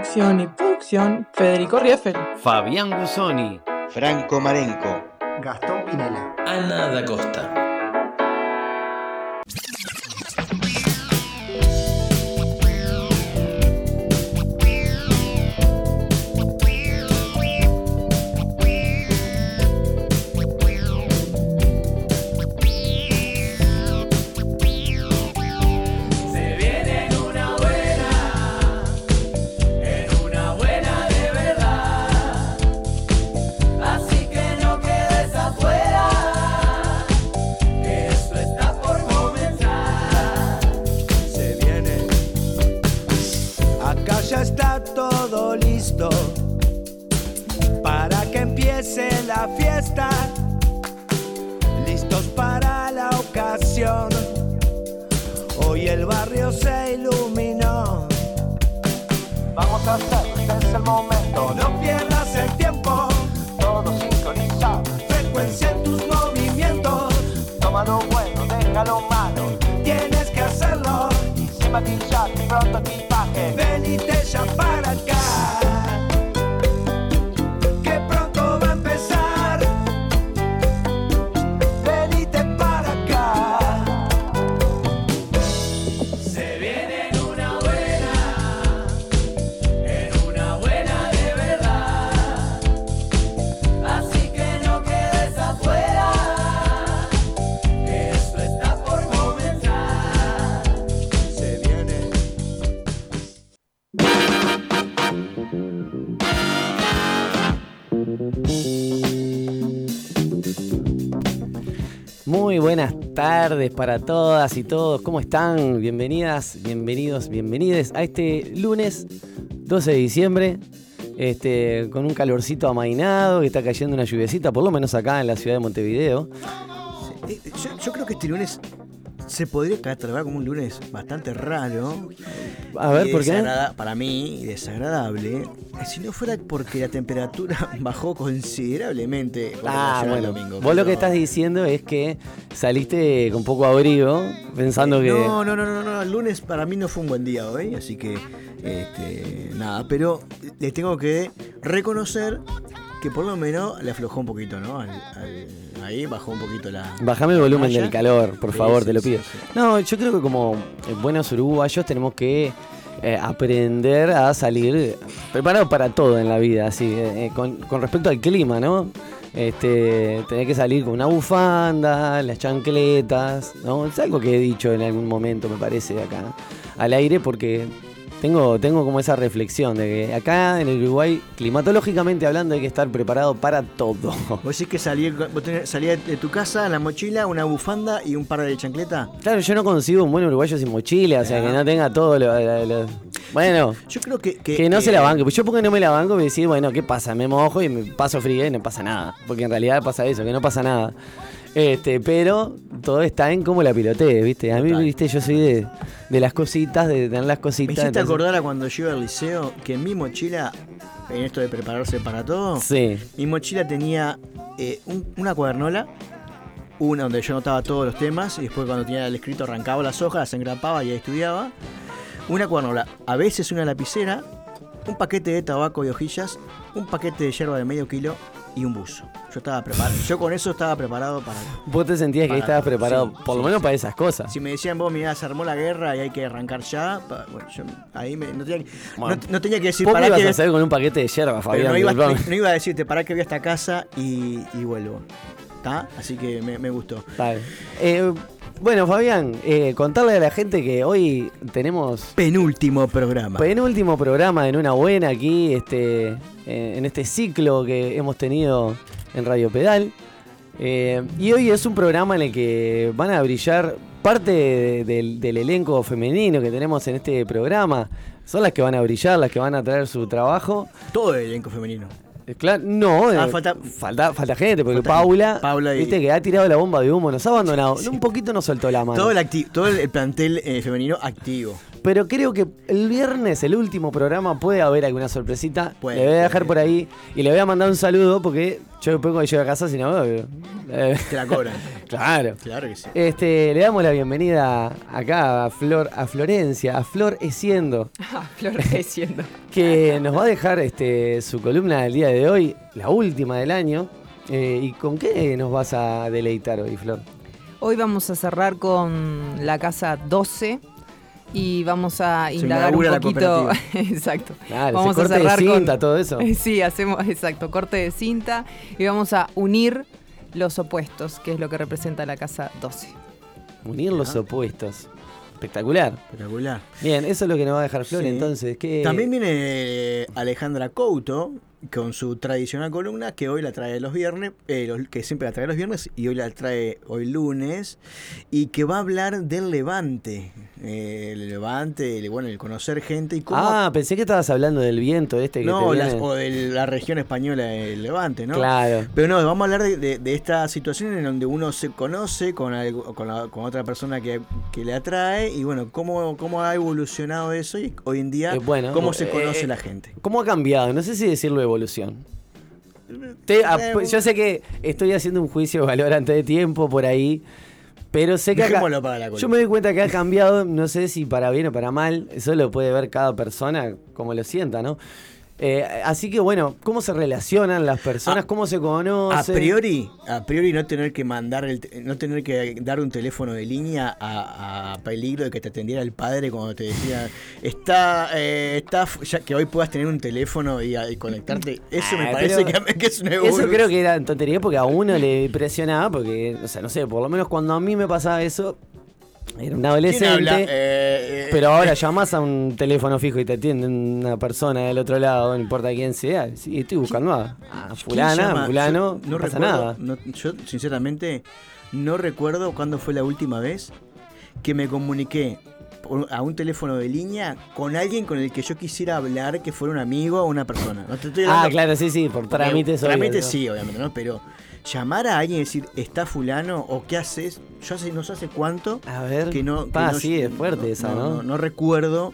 Conducción y producción, Federico Rieffel. Fabián Gusoni. Franco Marenco. Gastón Pinela. Ana da Costa. Muy buenas tardes para todas y todos. ¿Cómo están? Bienvenidas, bienvenidos, bienvenides a este lunes 12 de diciembre. Este, con un calorcito amainado, que está cayendo una lluviecita, por lo menos acá en la ciudad de Montevideo. Eh, Yo, yo creo que este lunes se podría catalogar como un lunes bastante raro. A ver, ¿por qué? Para mí, desagradable. Eh, Si no fuera porque la temperatura bajó considerablemente. con Ah, bueno. domingo, Vos lo que estás diciendo es que saliste con poco abrigo, pensando Eh, que. No, no, no, no, no, el lunes para mí no fue un buen día hoy, así que este, nada, pero le tengo que reconocer que por lo menos le aflojó un poquito, ¿no? Al- al- ahí bajó un poquito la. Bajame el volumen del calor, por favor, sí, te lo pido. sí. No, yo creo que como buenos uruguayos tenemos que eh, aprender a salir preparados para todo en la vida, así, eh, eh, con, con respecto al clima, ¿no? Este, tener que salir con una bufanda, las chancletas, ¿no? Es algo que he dicho en algún momento, me parece, acá al aire, porque tengo, tengo como esa reflexión de que acá en el Uruguay, climatológicamente hablando, hay que estar preparado para todo. Vos decís que salí, vos tenés- salías de tu casa, la mochila, una bufanda y un par de chancletas. Claro, yo no consigo un buen uruguayo sin mochila, o sea, que no tenga todo lo... lo- lo- Bueno, Yo creo que. que, no se la banque. Pues yo porque no me la banco me decís, bueno, ¿qué pasa? Me mojo y me paso frío y no pasa nada. Porque en realidad pasa eso, que no pasa nada. Este, pero todo está en cómo la pilotees, ¿viste? A mí, Total. ¿viste? Yo soy de, de las cositas, de tener las Me cositas. hiciste entonces- acordar a cuando yo iba al liceo que en mi mochila, en esto de prepararse para todo, Sí. mi mochila tenía eh, un- una cuadernola, una donde yo anotaba todos los temas y después cuando tenía el escrito arrancaba las hojas, las engrapaba y ahí estudiaba. Una cuadernola, a veces una lapicera, un paquete de tabaco y hojillas, un paquete de hierba de medio kilo y un buzo. Yo estaba preparado, yo con eso estaba preparado para... Vos te sentías que estabas preparado, sí, por lo sí, menos sí. para esas cosas. Si me decían vos, mirá, se armó la guerra y hay que arrancar ya, pa- bueno, yo ahí me- no, tenía, que- Bueno. no- no tenía que decir para ibas que... a hacer con un paquete de yerba, Fabián. no, iba, disculpame. no iba a decirte, para que voy hasta casa y, y vuelvo. ¿Está? Así que me, me gustó. Bien. Eh, bueno, Fabián, eh, contarle a la gente que hoy tenemos Penúltimo programa. penúltimo programa en una buena aquí, este, eh, en este ciclo que hemos tenido en Radio Pedal. Eh, y hoy es un programa en el que van a brillar parte de- del, del elenco femenino que tenemos en este programa son las que van a brillar, las que van a traer su trabajo. Todo el elenco femenino. Eh, Claro, no, Ah, eh, falta- falta, falta gente, porque falta- Paula, Paula y- viste que ha tirado la bomba de humo, nos ha abandonado. Un poquito nos soltó la mano. Todo el, todo plantel eh, femenino activo. Pero creo que el viernes, el último programa, puede haber alguna sorpresita. Puede, le voy a puede. dejar por ahí y le voy a mandar un saludo porque yo después cuando llego a casa, si no, eh, Te la cobran. claro. claro que sí. Este, le damos la bienvenida acá a Flor, a Florencia, a Flor Esiendo, Ah, floreciendo. que nos va a dejar este, su columna del día de hoy, la última del año. Eh, ¿Y con qué nos vas a deleitar hoy, Flor? Hoy vamos a cerrar con la casa 12 y vamos a indagar un poquito. exacto. Claro, vamos ese corte de cinta, con todo eso. Sí, hacemos exacto, corte de cinta y vamos a unir los opuestos, que es lo que representa la casa 12. Unir los opuestos. Espectacular. Espectacular. Bien, eso es lo que nos va a dejar Flor Sí. entonces. ¿qué- También viene eh, Alejandra Couto con su tradicional columna que hoy la trae los viernes, eh, los- que siempre la trae los viernes y hoy la trae hoy lunes y que va a hablar del Levante, eh, el Levante, el, bueno, el conocer gente y cómo Ah, pensé que estabas hablando del viento este que no, te las- viene. o de la región española del Levante, ¿no? Claro. Pero no, vamos a hablar de, de- de esta situación en donde uno se conoce con, algo- con, la- con otra persona que, que le atrae y bueno, cómo, cómo ha evolucionado eso y hoy en día Eh, bueno, cómo se eh, conoce la gente. ¿Cómo ha cambiado? No sé si decirlo evolución. Te- pues, yo sé que estoy haciendo un juicio de valor antes de tiempo por ahí, pero sé que acá- yo me doy cuenta que ha cambiado, no sé si para bien o para mal, eso lo puede ver cada persona como lo sienta, ¿no? Eh, así que bueno, ¿cómo se relacionan las personas? A- ¿Cómo se A conocen? priori, a priori no tener que mandar el, no tener que dar un teléfono de línea a, a peligro de que te atendiera el padre cuando te decía está eh, está ya que hoy puedas tener un teléfono y, y conectarte. Eso me Ah, parece que, que es una Eso creo que era tontería porque a uno le impresionaba, porque, o sea, no sé, por lo menos cuando a mí me pasaba eso, era un ¿Quién adolescente. habla? Eh, eh, Pero ahora llamas a un teléfono fijo y te atiende una persona del otro lado, no importa quién sea. Sí, estoy buscando a, a ¿quién fulana, fulano, no, pasa recuerdo- nada. no- yo, sinceramente, no recuerdo cuándo fue la última vez que me comuniqué a un teléfono de línea con alguien con el que yo quisiera hablar, que fuera un amigo o una persona. No te estoy Ah, claro, sí, sí, por trámites. Trámites sí, obviamente, ¿no? Pero llamar a alguien y decir, está fulano o qué haces, yo hace, no sé hace cuánto A ver, que no... que pa, no- sí, es fuerte esa, ¿no? No, recuerdo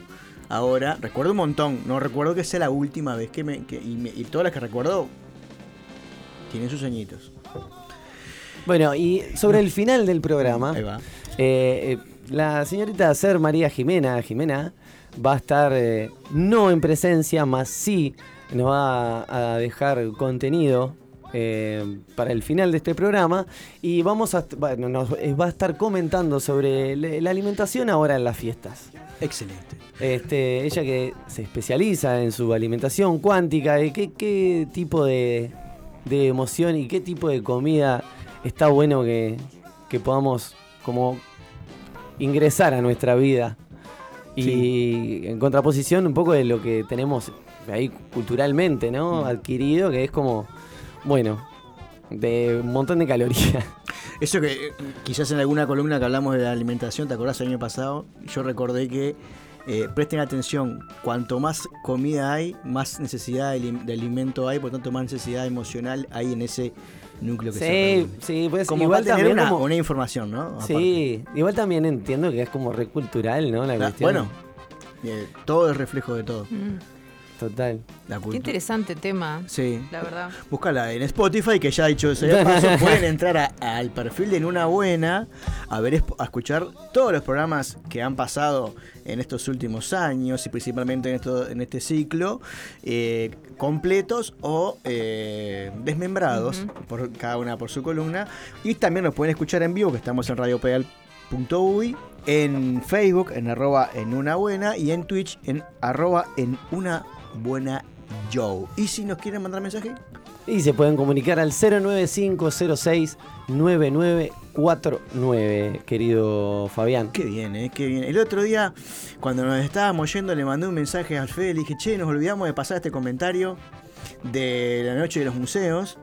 ahora, recuerdo un montón, no recuerdo que sea la última vez que me... que- y, me- y todas las que recuerdo tienen sus añitos. Bueno, y sobre el final del programa, Ahí va. eh, eh, la señorita Ser María Jimena, Jimena, va a estar eh, no en presencia, más sí nos va a dejar contenido eh, para el final de este programa y vamos a, bueno, nos eh, va a estar comentando sobre la alimentación ahora en las fiestas. Excelente. Este, ella que se especializa en su alimentación cuántica, ¿y qué, qué tipo de, de emoción y qué tipo de comida está bueno que, que podamos como ingresar a nuestra vida. Y en contraposición un poco de lo que tenemos ahí culturalmente, ¿no? Adquirido, que es como, bueno, de un montón de calorías. Eso que eh, quizás en alguna columna que hablamos de la alimentación, ¿te acordás el año pasado? Yo recordé que eh, presten atención, cuanto más comida hay, más necesidad de, alim- de alimento hay, por tanto más necesidad emocional hay en ese núcleo que se Sí, reúne. sí, pues Como igual tener también una, como- una información, ¿no? Aparte. Sí, igual también entiendo que es como recultural, ¿no? La La- cuestión. bueno, eh, todo es reflejo de todo. Mm, Total. La Qué interesante tema, Sí. la verdad. Búscala en Spotify, que ya ha dicho de paso, pueden entrar a- al perfil de En Una Buena a ver a escuchar todos los programas que han pasado en estos últimos años y principalmente en esto, en este ciclo, eh, completos o eh, desmembrados, por cada una por su columna. Y también nos pueden escuchar en vivo, que estamos en radiopedal.uy, en Facebook, en arroba en una buena, y en Twitch, en arroba en una buena Joe. Y si nos quieren mandar mensaje, Y se pueden comunicar al 095069949, querido Fabián. Qué bien, ¿eh? Qué bien. El otro día, cuando nos estábamos yendo, le mandé un mensaje al Fede. Le dije, che, nos olvidamos de pasar este comentario de la noche de los museos.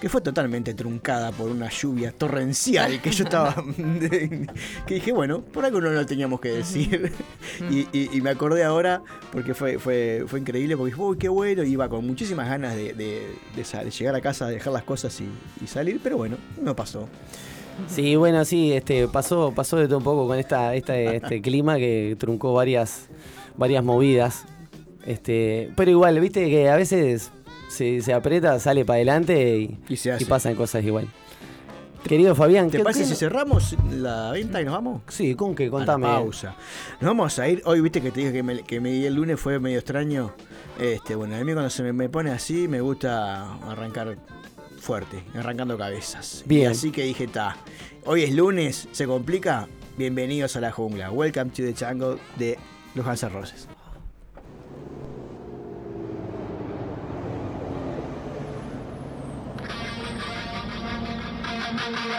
Que fue totalmente truncada por una lluvia torrencial que yo estaba. que dije, bueno, por algo no lo teníamos que decir. y, y- y me acordé ahora porque fue, fue, fue increíble, porque dije, uy, qué bueno. Iba con muchísimas ganas de, de- llegar a casa, dejar las cosas y, y salir, pero bueno, no pasó. Sí, bueno, sí, este, pasó, pasó de todo un poco con esta, esta, este clima que truncó varias, varias movidas. Este, pero igual, viste que a veces se, se aprieta, sale para adelante y, Y se hace. y pasan cosas igual. Querido Fabián, ¿Te ¿qué- parece si cerramos la venta y nos vamos? Sí, con qué, A la contame. pausa. Nos vamos a ir. Hoy viste que te dije que me, que me el lunes fue medio extraño. Este, bueno, a mí cuando se me, me pone así me gusta arrancar fuerte, arrancando cabezas. Y Bien. así que dije, ta. Hoy es lunes, se complica. Bienvenidos a la jungla. Welcome to the jungle de los N' Roses. Welcome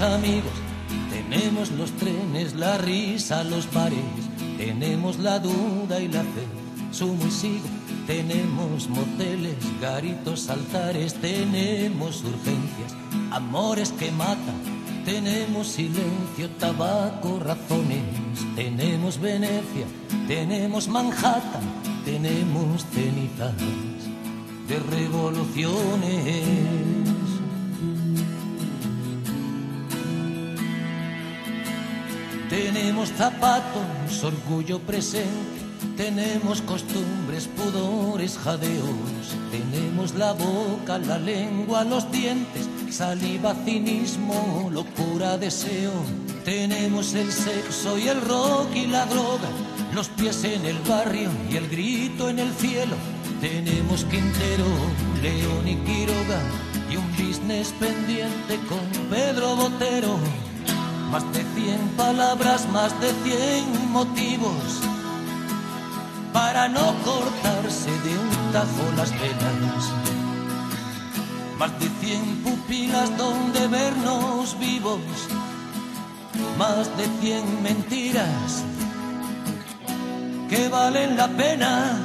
Amigos, tenemos los trenes, la risa, los bares, tenemos la duda y la fe, sumo y sigo, tenemos moteles, garitos, altares, tenemos urgencias, amores que matan, tenemos silencio, tabaco, razones, tenemos Venecia, tenemos Manhattan, tenemos cenizas de revoluciones. Tenemos zapatos, orgullo presente, tenemos costumbres, pudores, jadeos, tenemos la boca, la lengua, los dientes, saliva, cinismo, locura, deseo, tenemos el sexo y el rock y la droga, los pies en el barrio y el grito en el cielo, tenemos Quintero, León y Quiroga. Y un business pendiente con Pedro Botero. Más de cien palabras, más de cien motivos para no cortarse de un tajo las venas. Más de cien pupilas donde vernos vivos, más de cien mentiras que valen la pena.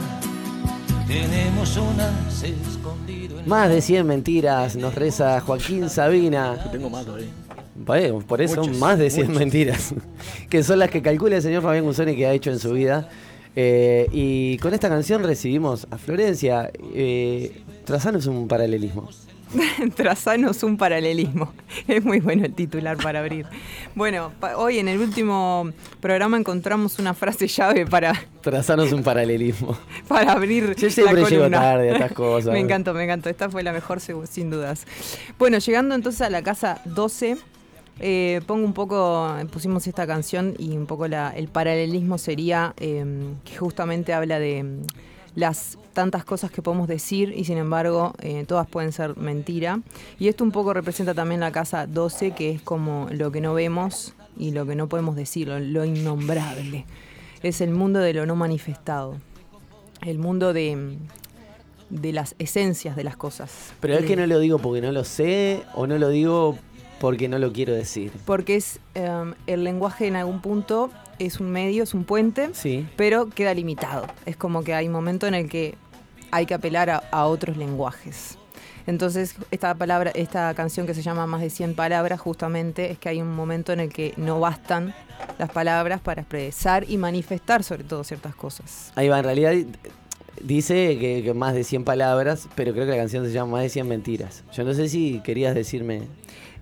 Tenemos unas escondido en Más de 100 mentiras nos reza Joaquín Sabina. Tengo más todavía. Bueno, Por eso Muchas, más de 100 muchas. mentiras, que son las que calcula el señor Fabián Guzoni que ha hecho en su vida. Eh, y con esta canción recibimos a Florencia. Eh, trazanos un paralelismo. Trazanos un paralelismo. Es muy bueno el titular para abrir. Bueno, pa- hoy en el último programa encontramos una frase llave para, Trazanos un paralelismo. para abrir Yo siempre la llego tarde a estas cosas. me encantó, me encantó. Esta fue la mejor, sin dudas. Bueno, llegando entonces a la casa 12, eh, pongo un poco, pusimos esta canción y un poco la- el paralelismo sería eh, que justamente habla de mm, las tantas cosas que podemos decir y sin embargo eh, todas pueden ser mentira. Y esto un poco representa también la casa 12, que es como lo que no vemos y lo que no podemos decir, lo, lo innombrable. Es el mundo de lo no manifestado. El mundo de, mm, de las esencias de las cosas. Pero es Eh, que no lo digo porque no lo sé o no lo digo porque no lo quiero decir. Porque es em, el lenguaje en algún punto es un medio, es un puente, Sí. pero queda limitado. Es como que hay un momento en el que hay que apelar a, a otros lenguajes. Entonces, esta palabra, esta canción que se llama Más de 100 palabras, justamente es que hay un momento en el que no bastan las palabras para expresar y manifestar sobre todo ciertas cosas. Ahí va, en realidad di- dice que, que más de 100 palabras, pero creo que la canción se llama Más de 100 mentiras. Yo no sé si querías decirme...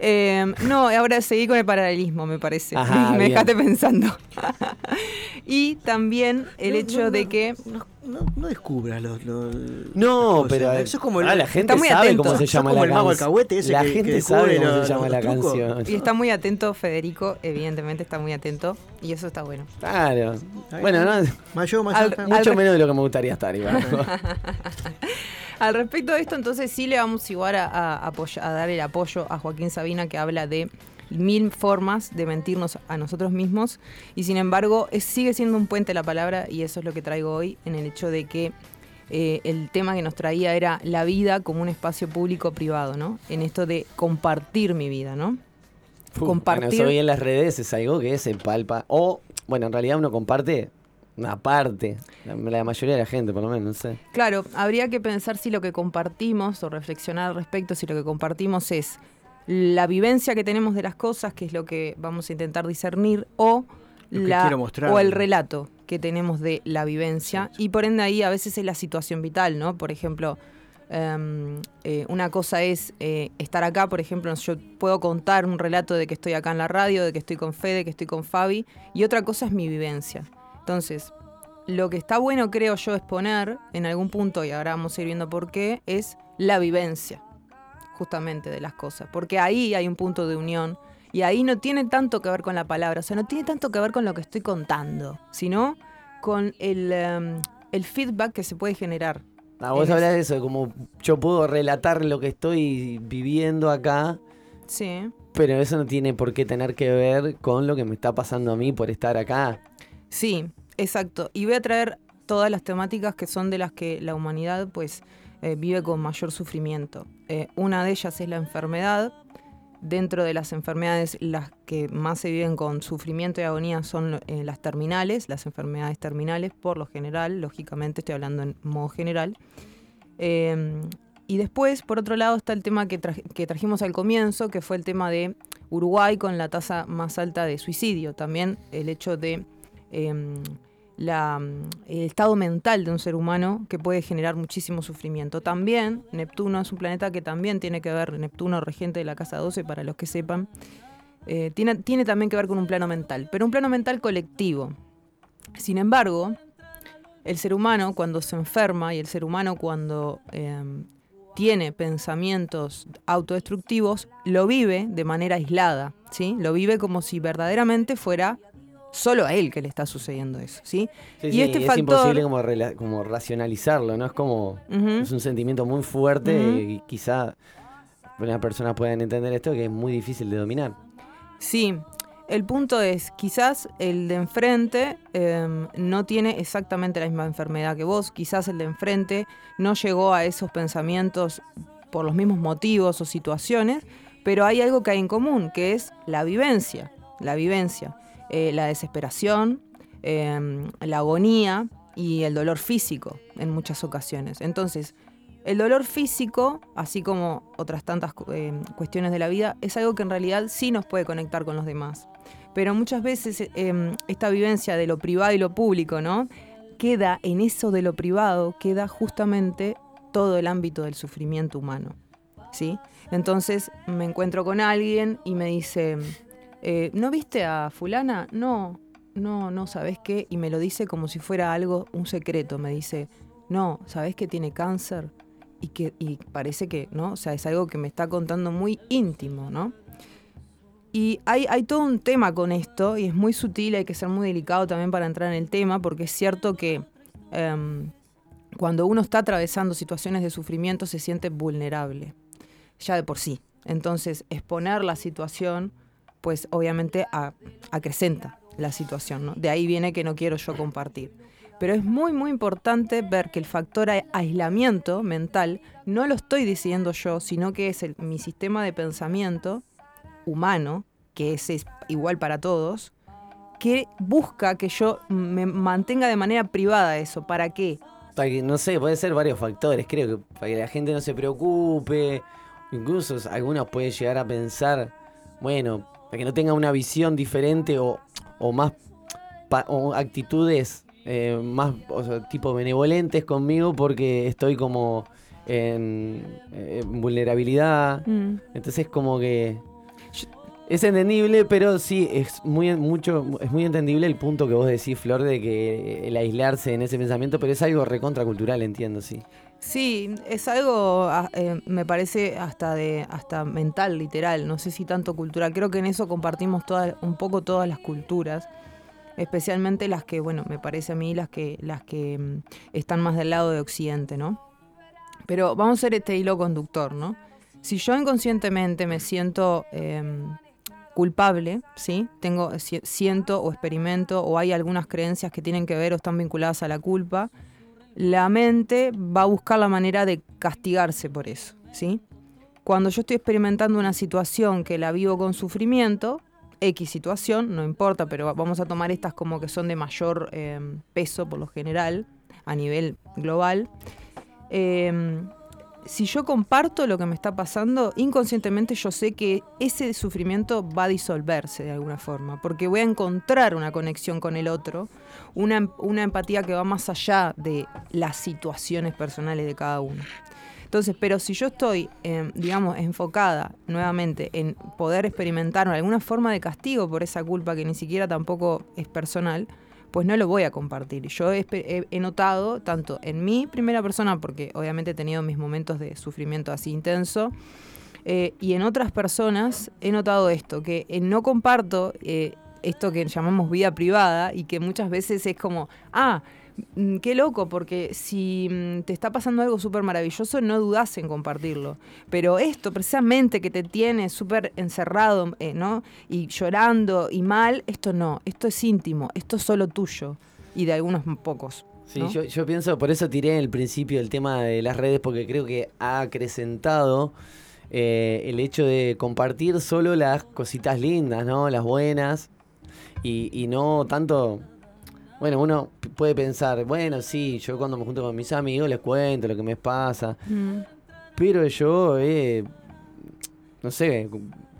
Eh, no, ahora seguí con el paralelismo, me parece. Ajá, me bien. dejaste pensando. y también el No, hecho no, de que No, no, no descubras los. los- No, pero cosas. Eso es como el, ah, la gente muy sabe atento. cómo se llama como la el mago canción. alcahuete ese La que- gente sabe cómo los- se llama la trucos. canción. Y está muy atento Federico, evidentemente está muy atento y eso está bueno. Claro. Bueno, no, Al- al- mucho menos de lo que me gustaría estar, Iván. Al respecto de esto, entonces sí le vamos igual a, a apoya- a dar el apoyo a Joaquín Sabina que habla de mil formas de mentirnos a nosotros mismos y sin embargo es- sigue siendo un puente la palabra y eso es lo que traigo hoy en el hecho de que eh, el tema que nos traía era la vida como un espacio público privado, ¿no? En esto de compartir mi vida, ¿no? Uf, Compartir- Bueno, eso hoy en las redes es algo que se palpa. O, bueno, en realidad uno comparte una parte. La, la mayoría de la gente, por lo menos, no sé. Claro, habría que pensar si lo que compartimos o reflexionar al respecto si lo que compartimos es la vivencia que tenemos de las cosas, que es lo que vamos a intentar discernir, o, la, o el relato, que tenemos de la vivencia y por ende ahí a veces es la situación vital, ¿no? Por ejemplo, em, eh, una cosa es eh, estar acá, por ejemplo, yo puedo contar un relato de que estoy acá en la radio, de que estoy con Fede, que estoy con Fabi, y otra cosa es mi vivencia. Entonces, lo que está bueno, creo yo, exponer en algún punto, y ahora vamos a ir viendo por qué, es la vivencia, justamente, de las cosas. Porque ahí hay un punto de unión, y ahí no tiene tanto que ver con la palabra, o sea, no tiene tanto que ver con lo que estoy contando, sino con el, em, el feedback que se puede generar. Ah, vos hablas de eso, de como yo puedo relatar lo que estoy viviendo acá, Sí. pero eso no tiene por qué tener que ver con lo que me está pasando a mí por estar acá. Sí, exacto. Y voy a traer todas las temáticas que son de las que la humanidad pues eh, vive con mayor sufrimiento. Eh, una de ellas es la enfermedad. Dentro de las enfermedades, las que más se viven con sufrimiento y agonía son eh, las terminales, las enfermedades terminales, por lo general, lógicamente estoy hablando en modo general. Eh, y después, por otro lado, está el tema que trajimos al comienzo, que fue el tema de Uruguay con la tasa más alta de suicidio. También el hecho de em, mm, el estado mental de un ser humano que puede generar muchísimo sufrimiento. También Neptuno es un planeta que también tiene que ver, Neptuno regente de la casa 12, para los que sepan, eh, tiene, tiene también que ver con un plano mental, pero un plano mental colectivo. Sin embargo, el ser humano cuando se enferma y el ser humano cuando em, tiene pensamientos autodestructivos, lo vive de manera aislada, ¿sí? Lo vive como si verdaderamente fuera solo a él que le está sucediendo eso, ¿sí? Sí, y sí, este es factor... imposible como, rela- como racionalizarlo, ¿no? Es como, es un sentimiento muy fuerte y quizá algunas personas puedan entender esto que es muy difícil de dominar. Sí, el punto es, quizás el de enfrente em, no tiene exactamente la misma enfermedad que vos, quizás el de enfrente no llegó a esos pensamientos por los mismos motivos o situaciones, pero hay algo que hay en común, que es la vivencia, la vivencia, eh, la desesperación, em, la agonía y el dolor físico en muchas ocasiones. Entonces, el dolor físico, así como otras tantas eh, cuestiones de la vida, es algo que en realidad sí nos puede conectar con los demás. Pero muchas veces em, esta vivencia de lo privado y lo público, ¿no? Queda en eso de lo privado, queda justamente todo el ámbito del sufrimiento humano. ¿Sí? Entonces me encuentro con alguien y me dice, eh, ¿no viste a fulana? No, no, no, ¿sabes qué? Y me lo dice como si fuera algo, un secreto. Me dice, no, ¿sabes que tiene cáncer? Y que y parece que, ¿no? O sea, es algo que me está contando muy íntimo, ¿no? Y hay, hay todo un tema con esto y es muy sutil, hay que ser muy delicado también para entrar en el tema, porque es cierto que em, cuando uno está atravesando situaciones de sufrimiento se siente vulnerable, ya de por sí. Entonces, exponer la situación, pues obviamente acrecenta la situación, ¿no? De ahí viene que no quiero yo compartir. Pero es muy, muy importante ver que el factor aislamiento mental no lo estoy diciendo yo, sino que es el- mi sistema de pensamiento humano, que ese es igual para todos, que busca que yo me mantenga de manera privada eso. ¿Para qué? Para que, no sé, puede ser varios factores, creo que para que la gente no se preocupe, incluso algunos pueden llegar a pensar, bueno, para que no tenga una visión diferente o, o más pa- o actitudes eh, más o sea, tipo benevolentes conmigo porque estoy como en, en vulnerabilidad. Mm. Entonces como que es entendible, pero sí es muy mucho es muy entendible el punto que vos decís, Flor, de que el aislarse en ese pensamiento, pero es algo recontracultural, entiendo, sí. Sí, es algo, ah, eh, me parece, hasta de hasta mental, literal. No sé si tanto cultural. Creo que en eso compartimos todas, un poco todas las culturas. Especialmente las que, bueno, me parece a mí las que, las que mm, están más del lado de Occidente, ¿no? Pero vamos a hacer este hilo conductor, ¿no? Si yo inconscientemente me siento em, culpable, ¿sí? Tengo, si- siento o experimento o hay algunas creencias que tienen que ver o están vinculadas a la culpa, la mente va a buscar la manera de castigarse por eso, ¿sí? Cuando yo estoy experimentando una situación que la vivo con sufrimiento, X situación, no importa, pero va- vamos a tomar estas como que son de mayor eh, peso por lo general, a nivel global, eh, si yo comparto lo que me está pasando, inconscientemente yo sé que ese sufrimiento va a disolverse de alguna forma, porque voy a encontrar una conexión con el otro, una, una empatía que va más allá de las situaciones personales de cada uno. Entonces, pero si yo estoy, eh, digamos, enfocada nuevamente en poder experimentar alguna forma de castigo por esa culpa que ni siquiera tampoco es personal, pues no lo voy a compartir. Yo he, notado, tanto en mi primera persona, porque obviamente he tenido mis momentos de sufrimiento así intenso, eh, y en otras personas he notado esto, que eh, no comparto eh, esto que llamamos vida privada y que muchas veces es como, ah, qué loco, porque si mm, te está pasando algo súper maravilloso, no dudas en compartirlo. Pero esto precisamente que te tiene súper encerrado, eh, ¿no? Y llorando y mal, esto no, esto es íntimo, esto es solo tuyo y de algunos pocos. Sí, ¿no? yo, yo pienso, por eso tiré en el principio el tema de las redes, porque creo que ha acrecentado eh, el hecho de compartir solo las cositas lindas, ¿no? Las buenas, y, y no tanto... Bueno, uno puede pensar, bueno, sí, yo cuando me junto con mis amigos les cuento lo que me pasa, Mm. pero yo he, no sé,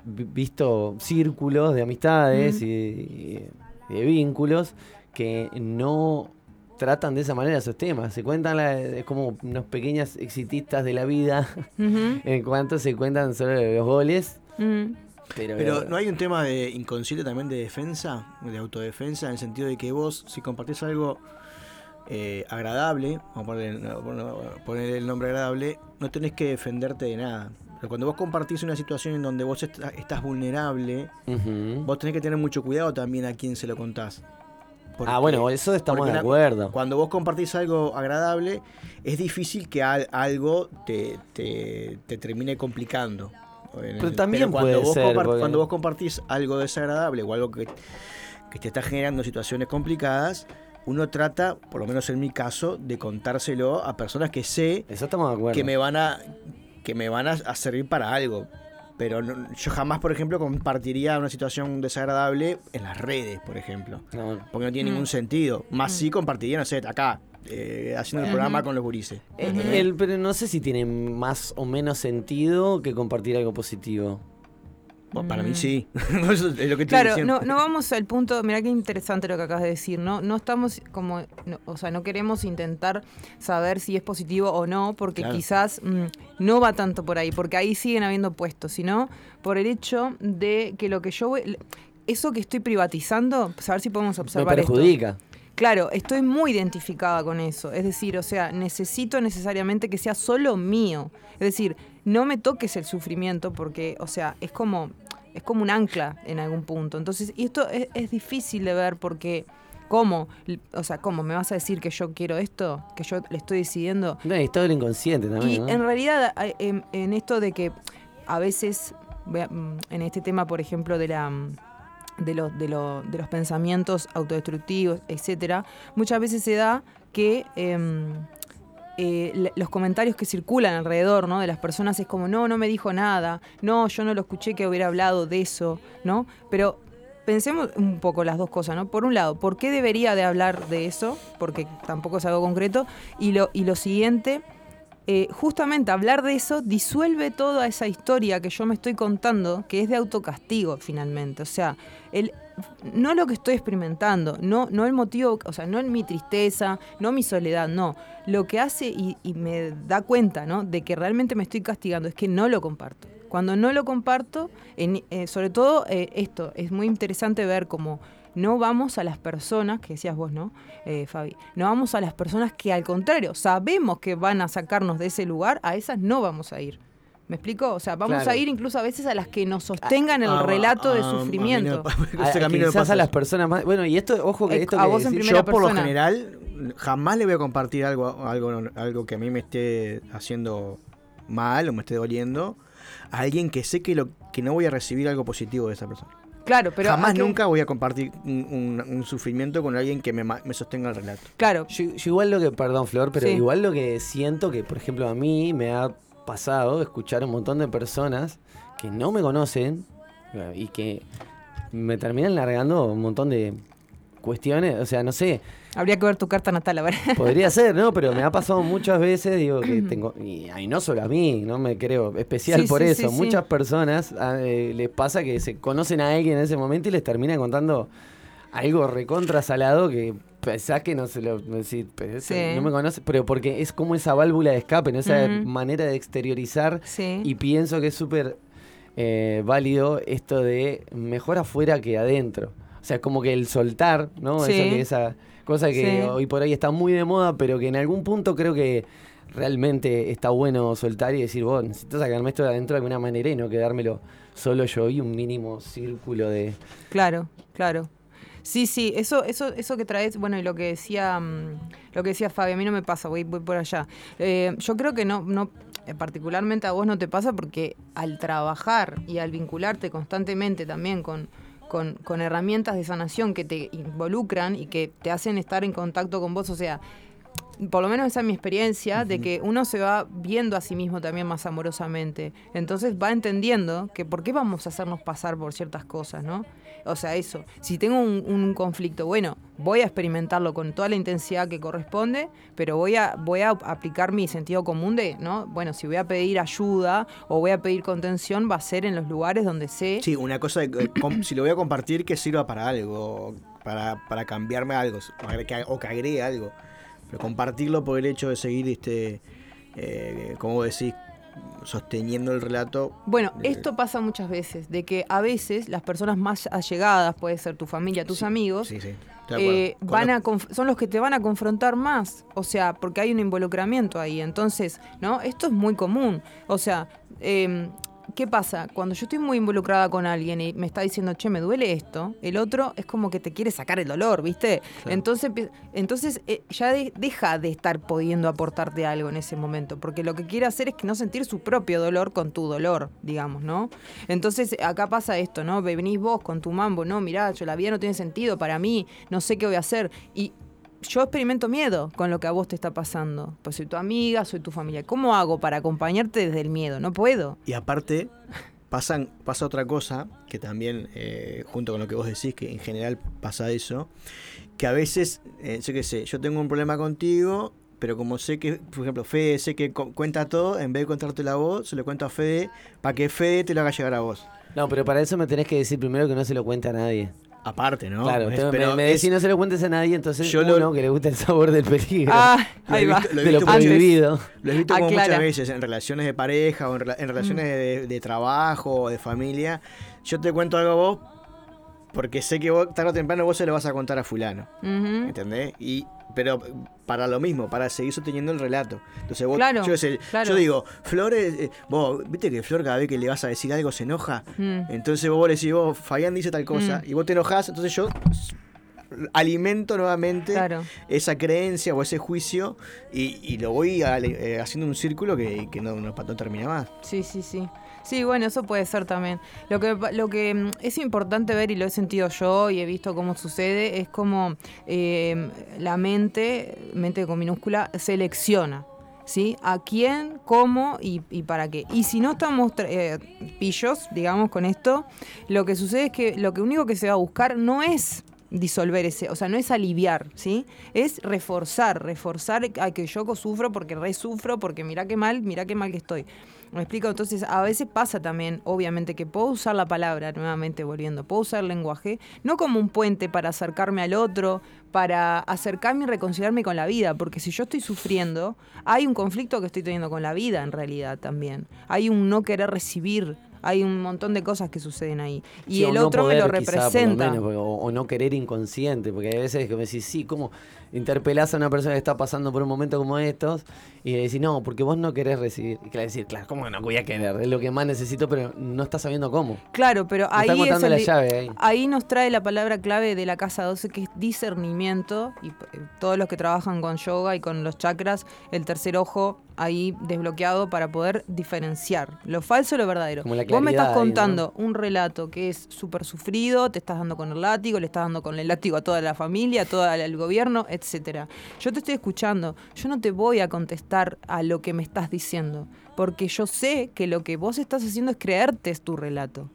vi- visto círculos de amistades Mm. y, y de vínculos que no tratan de esa manera esos temas. Se cuentan la- es como unos pequeños exitistas de la vida en cuanto se cuentan sobre los goles. Pero, Pero no hay un tema de inconsciente también de defensa, de autodefensa, en el sentido de que vos, si compartís algo eh, agradable, vamos a ponerle, poner- ponerle el nombre agradable, no tenés que defenderte de nada. Pero cuando vos compartís una situación en donde vos est- estás vulnerable, vos tenés que tener mucho cuidado también a quién se lo contás. Porque- ah, bueno, eso estamos de una- acuerdo. Cuando vos compartís algo agradable, es difícil que al- algo te, te- te termine complicando. Pero también cuando puede vos ser, porque- Cuando vos compartís algo desagradable o algo que, que te está generando situaciones complicadas, uno trata, por lo menos en mi caso, de contárselo a personas que sé Eso estamos de acuerdo. que me van a que me van a, a servir para algo. Pero no- yo jamás, por ejemplo, compartiría una situación desagradable en las redes, por ejemplo. No, Porque no tiene Mm. ningún sentido. Más sí compartiría, no sé, acá, eh, haciendo el programa con los gurises. Eh, el- pero no sé si tiene más o menos sentido que compartir algo positivo. Bueno, para mí Mm. sí. Eso es lo que estoy Claro, diciendo. no, no vamos al punto, mira qué interesante lo que acabas de decir, ¿no? No estamos como, no, o sea, no queremos intentar saber si es positivo o no, porque Claro. quizás mm, no va tanto por ahí, porque ahí siguen habiendo puestos, sino por el hecho de que lo que yo voy, eso que estoy privatizando, saber si podemos Me observar esto. Claro, estoy muy identificada con eso. Es decir, o sea, necesito necesariamente que sea solo mío. Es decir, no me toques el sufrimiento porque, o sea, es como, es como un ancla en algún punto. Entonces, y esto es, es difícil de ver porque, ¿cómo? O sea, ¿cómo? ¿Me vas a decir que yo quiero esto? ¿Que yo le estoy decidiendo? No, y todo el inconsciente Y también. ¿no? en realidad, en, en esto de que a veces, mm, en este tema, por ejemplo, de la mm, de los, de, lo- de los pensamientos autodestructivos, etcétera, muchas veces se da que em, eh, los comentarios que circulan alrededor ¿no? de las personas es como, no, no me dijo nada, no, yo no lo escuché que hubiera hablado de eso, ¿no? Pero pensemos un poco las dos cosas, ¿no? Por un lado, ¿por qué debería de hablar de eso? Porque tampoco es algo concreto. Y lo, y lo siguiente, eh, justamente hablar de eso disuelve toda esa historia que yo me estoy contando, que es de autocastigo finalmente. O sea, el, no lo que estoy experimentando, no, no el motivo, o sea, no en mi tristeza, no mi soledad, no. Lo que hace y, me da cuenta, ¿no? De que realmente me estoy castigando es que no lo comparto. Cuando no lo comparto, eh, sobre todo eh, esto, es muy interesante ver cómo no vamos a las personas, que decías vos, ¿no, eh, Fabi? No vamos a las personas que al contrario, sabemos que van a sacarnos de ese lugar, a esas no vamos a ir. ¿Me explico? O sea, vamos Claro. a ir incluso a veces a las que nos sostengan el Ah, relato de ah, a mí no me sufrimiento. A- a- quizás a las personas más. Bueno, y esto, ojo que Eh, esto a que vos en decís- primera Yo por lo general jamás le voy a compartir algo, algo, algo que a mí me esté haciendo mal o me esté doliendo a alguien que sé que lo que no voy a recibir algo positivo de esa persona. Claro, pero jamás ¿a nunca voy a compartir un, un- un sufrimiento con alguien que me, me sostenga el relato. Claro, Yo, yo igual lo que, perdón Flor, pero Sí. igual lo que siento que, por ejemplo, a mí me ha pasado escuchar un montón de personas que no me conocen eh, y que me terminan largando un montón de, cuestiones, o sea, no sé, Habría que ver tu carta natal, a ver. podría ser, ¿no? Pero me ha pasado muchas veces, digo, que tengo, y, no solo a mí, no me creo especial Sí, por sí, eso, sí, muchas personas ah, eh, les pasa que se conocen a alguien en ese momento y les termina contando algo recontra salado que pensás que no se lo Sí. no me conoce, pero porque es como esa válvula de escape, ¿no? esa manera de exteriorizar Sí. y pienso que es súper eh, válido esto de mejor afuera que adentro. O sea, como que el soltar, ¿no? Sí. Eso que- esa cosa que Sí. hoy por hoy está muy de moda, pero que en algún punto creo que realmente está bueno soltar y decir, vos, necesito sacarme esto de adentro de alguna manera y no quedármelo solo yo y un mínimo círculo de... Claro, claro. Sí, sí, eso, eso, eso que traes, bueno, y lo que decía, mm, lo que decía Fabi, a mí no me pasa, voy, voy por allá. Eh, yo creo que no, no, eh, particularmente a vos no te pasa porque al trabajar y al vincularte constantemente también con, con, con herramientas de sanación que te involucran y que te hacen estar en contacto con vos, o sea, por lo menos esa es mi experiencia, de que uno se va viendo a sí mismo también más amorosamente. Entonces va entendiendo que por qué vamos a hacernos pasar por ciertas cosas, ¿no? O sea, eso. Si tengo un, conflicto, bueno, voy a experimentarlo con toda la intensidad que corresponde, pero voy a, voy a aplicar mi sentido común de, ¿no? Bueno, si voy a pedir ayuda o voy a pedir contención, va a ser en los lugares donde sé. Sí, una cosa, de, si lo voy a compartir, que sirva para algo, para, para cambiarme algo, o que- agregue algo. Pero compartirlo por el hecho de seguir, este, eh, como decís, sosteniendo el relato. Bueno, Eh, esto pasa muchas veces, de que a veces las personas más allegadas, puede ser tu familia, tus Sí, amigos, Sí, sí. eh, van a son los que te van a confrontar más, o sea, porque hay un involucramiento ahí. Entonces, ¿no? Esto es muy común. O sea, em, ¿qué pasa? Cuando yo estoy muy involucrada con alguien y me está diciendo, che, me duele esto, el otro es como que te quiere sacar el dolor, ¿viste? Claro. Entonces, entonces eh, ya de- deja de estar pudiendo aportarte algo en ese momento, porque lo que quiere hacer es que no sentir su propio dolor con tu dolor, digamos, ¿no? Entonces, acá pasa esto, ¿no? Venís vos con tu mambo, no, mirá, yo la vida no tiene sentido para mí, no sé qué voy a hacer. Y yo experimento miedo con lo que a vos te está pasando. Pues soy tu amiga, soy tu familia. ¿Cómo hago para acompañarte desde el miedo? No puedo. Y aparte, pasan, pasa otra cosa, que también, eh, junto con lo que vos decís, que en general pasa eso, que a veces, eh, yo qué sé, yo tengo un problema contigo, pero como sé que, por ejemplo, Fede sé que cu- cuenta todo, en vez de contarte la voz, se lo cuento a Fede, para que Fede te lo haga llegar a vos. No, pero para eso me tenés que decir primero que no se lo cuente a nadie. Aparte, ¿no? claro, Es- pero me, me es- decís no se lo cuentes a nadie, entonces Yo lo- uno que le gusta el sabor del peligro. Ah, Lo he ahí va. visto- lo he de lo visto muchas-. Lo he visto como muchas veces en relaciones de pareja o en, rela- en relaciones de, de trabajo o de familia. Yo te cuento algo a vos porque sé que vos, tarde o temprano vos se lo vas a contar a fulano. ¿Entendés? Y, pero para lo mismo, para seguir sosteniendo el relato. Entonces vos, Claro, yo, sé, claro. yo digo, Flor, eh, vos, viste que Flor cada vez que le vas a decir algo se enoja. Mm. Entonces vos le decís, vos, Fabián dice tal cosa, Mm. y vos te enojás, entonces yo alimento nuevamente Claro. esa creencia o ese juicio y, y lo voy a- eh, haciendo un círculo que, que no, no, no termina más. Sí, sí, sí. Sí, bueno, eso puede ser también. Lo que, lo que mm, es importante ver, y lo he sentido yo y he visto cómo sucede, es como eh, la mente, mente con minúscula, selecciona. ¿Sí? ¿A quién, cómo y, y para qué? Y si no estamos eh, pillos, digamos, con esto, lo que sucede es que lo que único que se va a buscar no es disolver ese, o sea, no es aliviar, ¿sí? Es reforzar, reforzar a que yo sufro porque re sufro, porque mira qué mal, mira qué mal que estoy. ¿Me explico? Entonces, a veces pasa también, obviamente, que puedo usar la palabra, nuevamente volviendo, puedo usar el lenguaje, no como un puente para acercarme al otro, para acercarme y reconciliarme con la vida, porque si yo estoy sufriendo, hay un conflicto que estoy teniendo con la vida en realidad también. Hay un no querer recibir, hay un montón de cosas que suceden ahí. Y Sí, el no otro me lo quizá, representa. menos, porque- o, o no querer inconsciente, porque hay veces que me decís, sí, ¿cómo interpelás a una persona que está pasando por un momento como estos? Y le decís, no, porque vos no querés recibir. Y le decís, claro, ¿cómo que no voy a querer? Es lo que más necesito, pero no estás sabiendo cómo. Claro, pero ahí está es el la llave ahí. ahí nos trae la palabra clave de la casa 12 que es discernimiento y eh, todos los que trabajan con yoga y con los chakras, el tercer ojo ahí desbloqueado para poder diferenciar lo falso y lo verdadero. Como la Vos me estás claridad ahí, ¿no? contando un relato que es súper sufrido, te estás dando con el látigo, le estás dando con el látigo a toda la familia, a todo el gobierno, etcétera. Yo te estoy escuchando, yo no te voy a contestar a lo que me estás diciendo, porque yo sé que lo que vos estás haciendo es creerte es tu relato.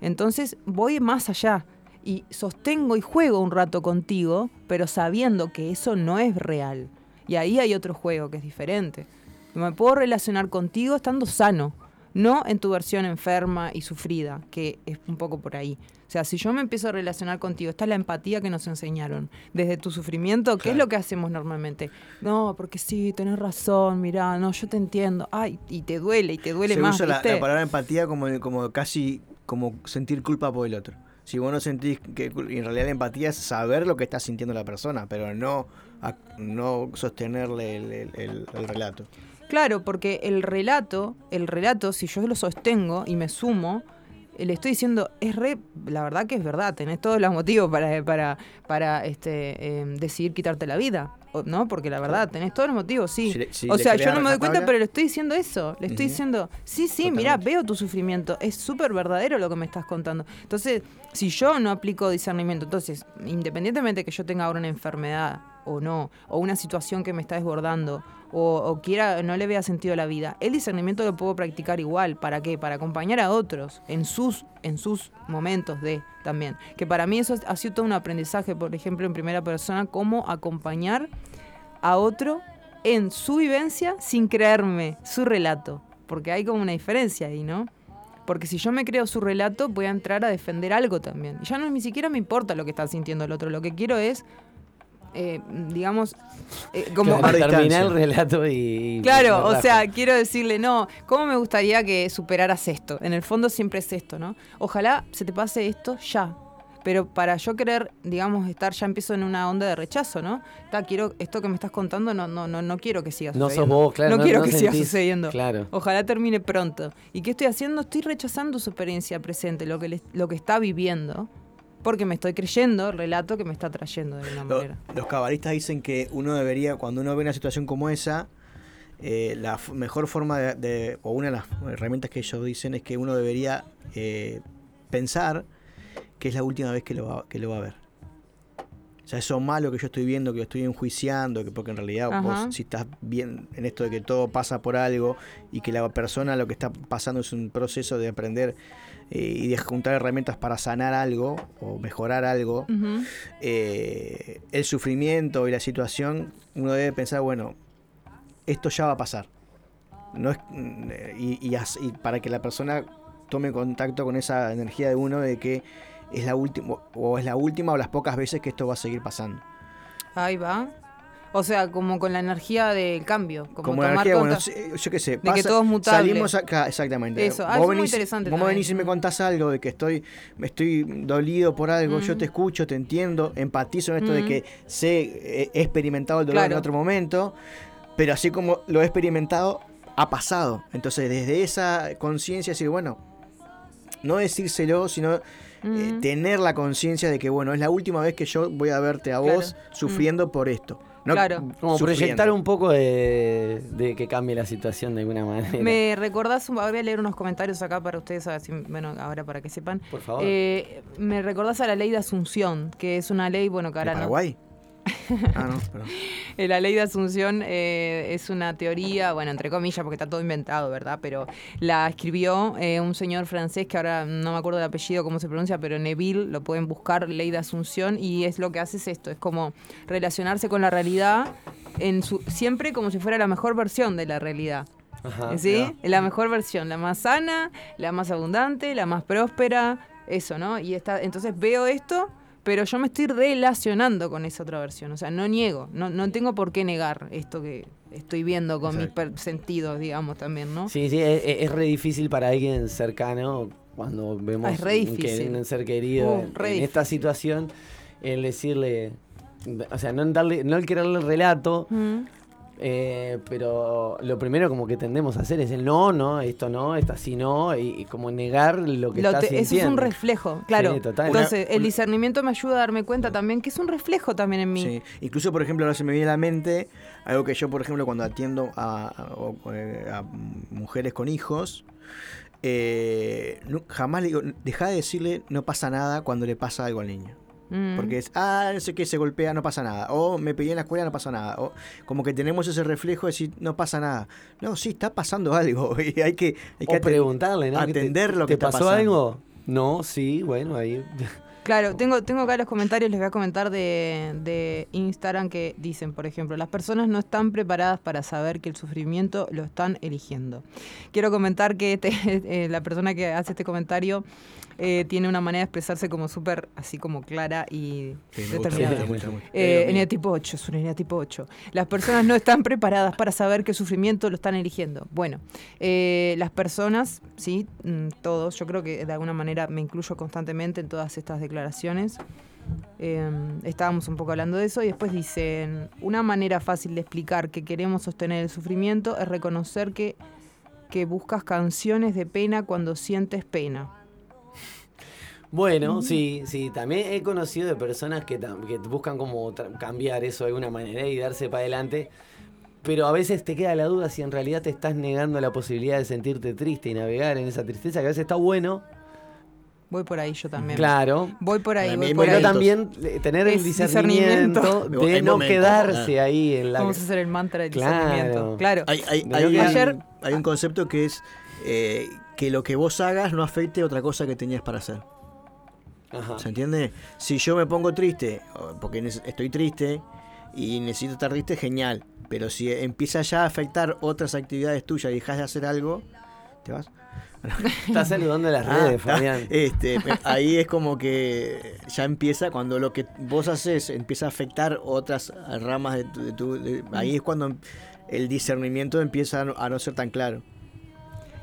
Entonces voy más allá. y sostengo y juego un rato contigo, pero sabiendo que eso no es real. Y ahí hay otro juego que es diferente. Me puedo relacionar contigo estando sano, no en tu versión enferma y sufrida, que es un poco por ahí. O sea, si yo me empiezo a relacionar contigo, esta es la empatía que nos enseñaron. Desde tu sufrimiento, ¿qué es lo que hacemos normalmente? No, porque sí, tenés razón, mirá, no, yo te entiendo. Ay, y te duele, y te duele Se más. usa la, ¿viste? la palabra empatía como, como casi como sentir culpa por el otro. Si vos no sentís que en realidad la empatía es saber lo que está sintiendo la persona, pero no, no sostenerle el, el- el- el relato. Claro, porque el relato, el relato, si yo lo sostengo y me sumo, eh, le estoy diciendo, es re, la verdad que es verdad, tenés todos los motivos para, para, para este, eh, decidir quitarte la vida, o- ¿no? Porque la verdad, tenés todos los motivos, sí. Si le- si o sea, yo no me doy cuenta, pero le estoy diciendo eso, le estoy diciendo, sí, sí, mira, veo tu sufrimiento, es súper verdadero lo que me estás contando. Entonces, si yo no aplico discernimiento, entonces, independientemente que yo tenga ahora una enfermedad o no, o una situación que me está desbordando, o, o quiera, no le vea sentido a la vida, el discernimiento lo puedo practicar igual. ¿Para qué? Para acompañar a otros en sus, en sus momentos de también. Que para mí eso ha sido todo un aprendizaje, por ejemplo, en primera persona, cómo acompañar a otro en su vivencia sin creerme su relato. Porque hay como una diferencia ahí, ¿no? Porque si yo me creo su relato, voy a entrar a defender algo también. Y ya no ni siquiera me importa lo que está sintiendo el otro. Lo que quiero es, eh, digamos, eh, como... Claro, terminar el relato y. Claro, o sea, quiero decirle, no, ¿cómo me gustaría que superaras esto? En el fondo siempre es esto, ¿no? Ojalá se te pase esto ya. Pero para yo querer, digamos, estar, ya empiezo en una onda de rechazo, ¿no? Ta, quiero, esto que me estás contando, no, no, no, no quiero que siga No sos sucediendo. vos, claro, No, no- quiero no que siga sucediendo. claro. Ojalá termine pronto. ¿Y qué estoy haciendo? Estoy rechazando su experiencia presente, lo que, le- lo que está viviendo, porque me estoy creyendo el relato que me está trayendo de alguna manera. los cabalistas dicen que uno debería, cuando uno ve una situación como esa, eh, la mejor forma de, de- o una de las herramientas que ellos dicen es que uno debería eh, pensar que es la última vez que lo va, que lo va a ver. O sea, eso malo que yo estoy viendo, que lo estoy enjuiciando, que porque en realidad vos si estás bien en esto de que todo pasa por algo y que la persona lo que está pasando es un proceso de aprender y de juntar herramientas para sanar algo o mejorar algo, eh, el sufrimiento y la situación, uno debe pensar, bueno, esto ya va a pasar. No es, mm, eh, y, y as- y para que la persona tome contacto con esa energía de uno de que es la última o es la última o las pocas veces que esto va a seguir pasando. Ahí va. O sea, como con la energía del cambio. Como, Como, tomar energía, bueno, sí, yo qué sé, de que todo es mutable. salimos acá, exactamente. Eso, ah, vos es muy interesante vos venís y me contás algo de que estoy, me estoy dolido por algo, yo te escucho, te entiendo, empatizo en esto de que sé, he experimentado el dolor en otro momento, pero así como lo he experimentado, ha pasado. Entonces, desde esa conciencia, decir, bueno, no decírselo, sino eh, tener la conciencia de que, bueno, es la última vez que yo voy a verte a Claro. vos sufriendo por esto. No Claro. Como sufriendo. proyectar un poco de, de que cambie la situación de alguna manera. Me recordás, voy a leer unos comentarios acá para ustedes, a ver si- bueno, ahora para que sepan. Por favor. Eh, me recordás a la ley de Asunción, que es una ley, bueno, que ¿De ahora no. Ah, no, perdón. Eh, La ley de Asunción eh, es una teoría, bueno, entre comillas, porque está todo inventado, ¿verdad? Pero la escribió eh, un señor francés que ahora no me acuerdo el apellido, cómo se pronuncia, pero Neville, lo pueden buscar, ley de Asunción, y es lo que hace es esto, es como relacionarse con la realidad en su, siempre como si fuera la mejor versión de la realidad. Ajá. ¿Sí? La mejor versión, la más sana, la más abundante, la más próspera, eso, ¿no? Y está, entonces veo esto, pero yo me estoy relacionando con esa otra versión. O sea, no niego, no, no tengo por qué negar esto que estoy viendo con mis per- sentidos, digamos, también, ¿no? Sí, sí, es, es re difícil para alguien cercano cuando vemos Ah, es re un, ser querido Uh, en, esta situación, el decirle, o sea, no darle, no el quererle el relato, Mm. Eh, pero lo primero como que tendemos a hacer es el no, no, esto no, esto así no, y, y como negar lo que Lo está te- eso es un reflejo, claro. Sí, total. Entonces, Una- el discernimiento me ayuda a darme cuenta también que es un reflejo también en mí. Sí, incluso por ejemplo ahora se me viene a la mente algo que yo por ejemplo cuando atiendo a, eh, a mujeres con hijos, eh, jamás le digo, deja de decirle no pasa nada cuando le pasa algo al niño. Mm. Porque es, ah, no sé qué, se golpea, no pasa nada. O me peleé en la escuela, no pasa nada. O como que tenemos ese reflejo de decir, no pasa nada. No, sí, está pasando algo. Y hay que, hay que o preguntarle, ¿no? ¿Qué te- atender lo ¿Te que está pasó pasando. algo? No, sí, bueno, ahí. Claro, tengo, tengo acá los comentarios, les voy a comentar de, de Instagram que dicen, por ejemplo, las personas no están preparadas para saber que el sufrimiento lo están eligiendo. Quiero comentar que este, eh, la persona que hace este comentario eh, tiene una manera de expresarse como súper, así como clara y Sí, determinada. gusta. Eh, Eh, eneatipo 8, es un eneatipo 8. Las personas no están preparadas para saber que el sufrimiento lo están eligiendo. Bueno, eh, las personas, sí, mm, todos, yo creo que de alguna manera me incluyo constantemente en todas estas declaraciones. Eh, estábamos un poco hablando de eso y después dicen, una manera fácil de explicar que queremos sostener el sufrimiento es reconocer que, que buscas canciones de pena cuando sientes pena. Bueno, sí, sí. También he conocido de personas que, que buscan como cambiar eso de alguna manera y darse para adelante. Pero a veces te queda la duda si en realidad te estás negando la posibilidad de sentirte triste y navegar en esa tristeza, que a veces está bueno. Voy por ahí yo también. Claro. Voy por ahí, voy por Pero ahí. también eh, tener el discernimiento, discernimiento. de no momentos, quedarse claro. ahí en la. Vamos a hacer el mantra del Claro. discernimiento. Claro. Hay, hay, hay- Ayer- hay un concepto que es eh, que lo que vos hagas no afecte a otra cosa que tenías para hacer. Ajá. ¿Se entiende? Si yo me pongo triste, porque estoy triste y necesito estar triste, genial. Pero si empieza ya a afectar otras actividades tuyas y dejas de hacer algo, te vas. Estás saludando las Ah, redes, está. Fabián. Este, ahí es como que ya empieza cuando lo que vos haces empieza a afectar otras ramas de tu... de tu- de- ahí es cuando el discernimiento empieza a no, a no ser tan claro.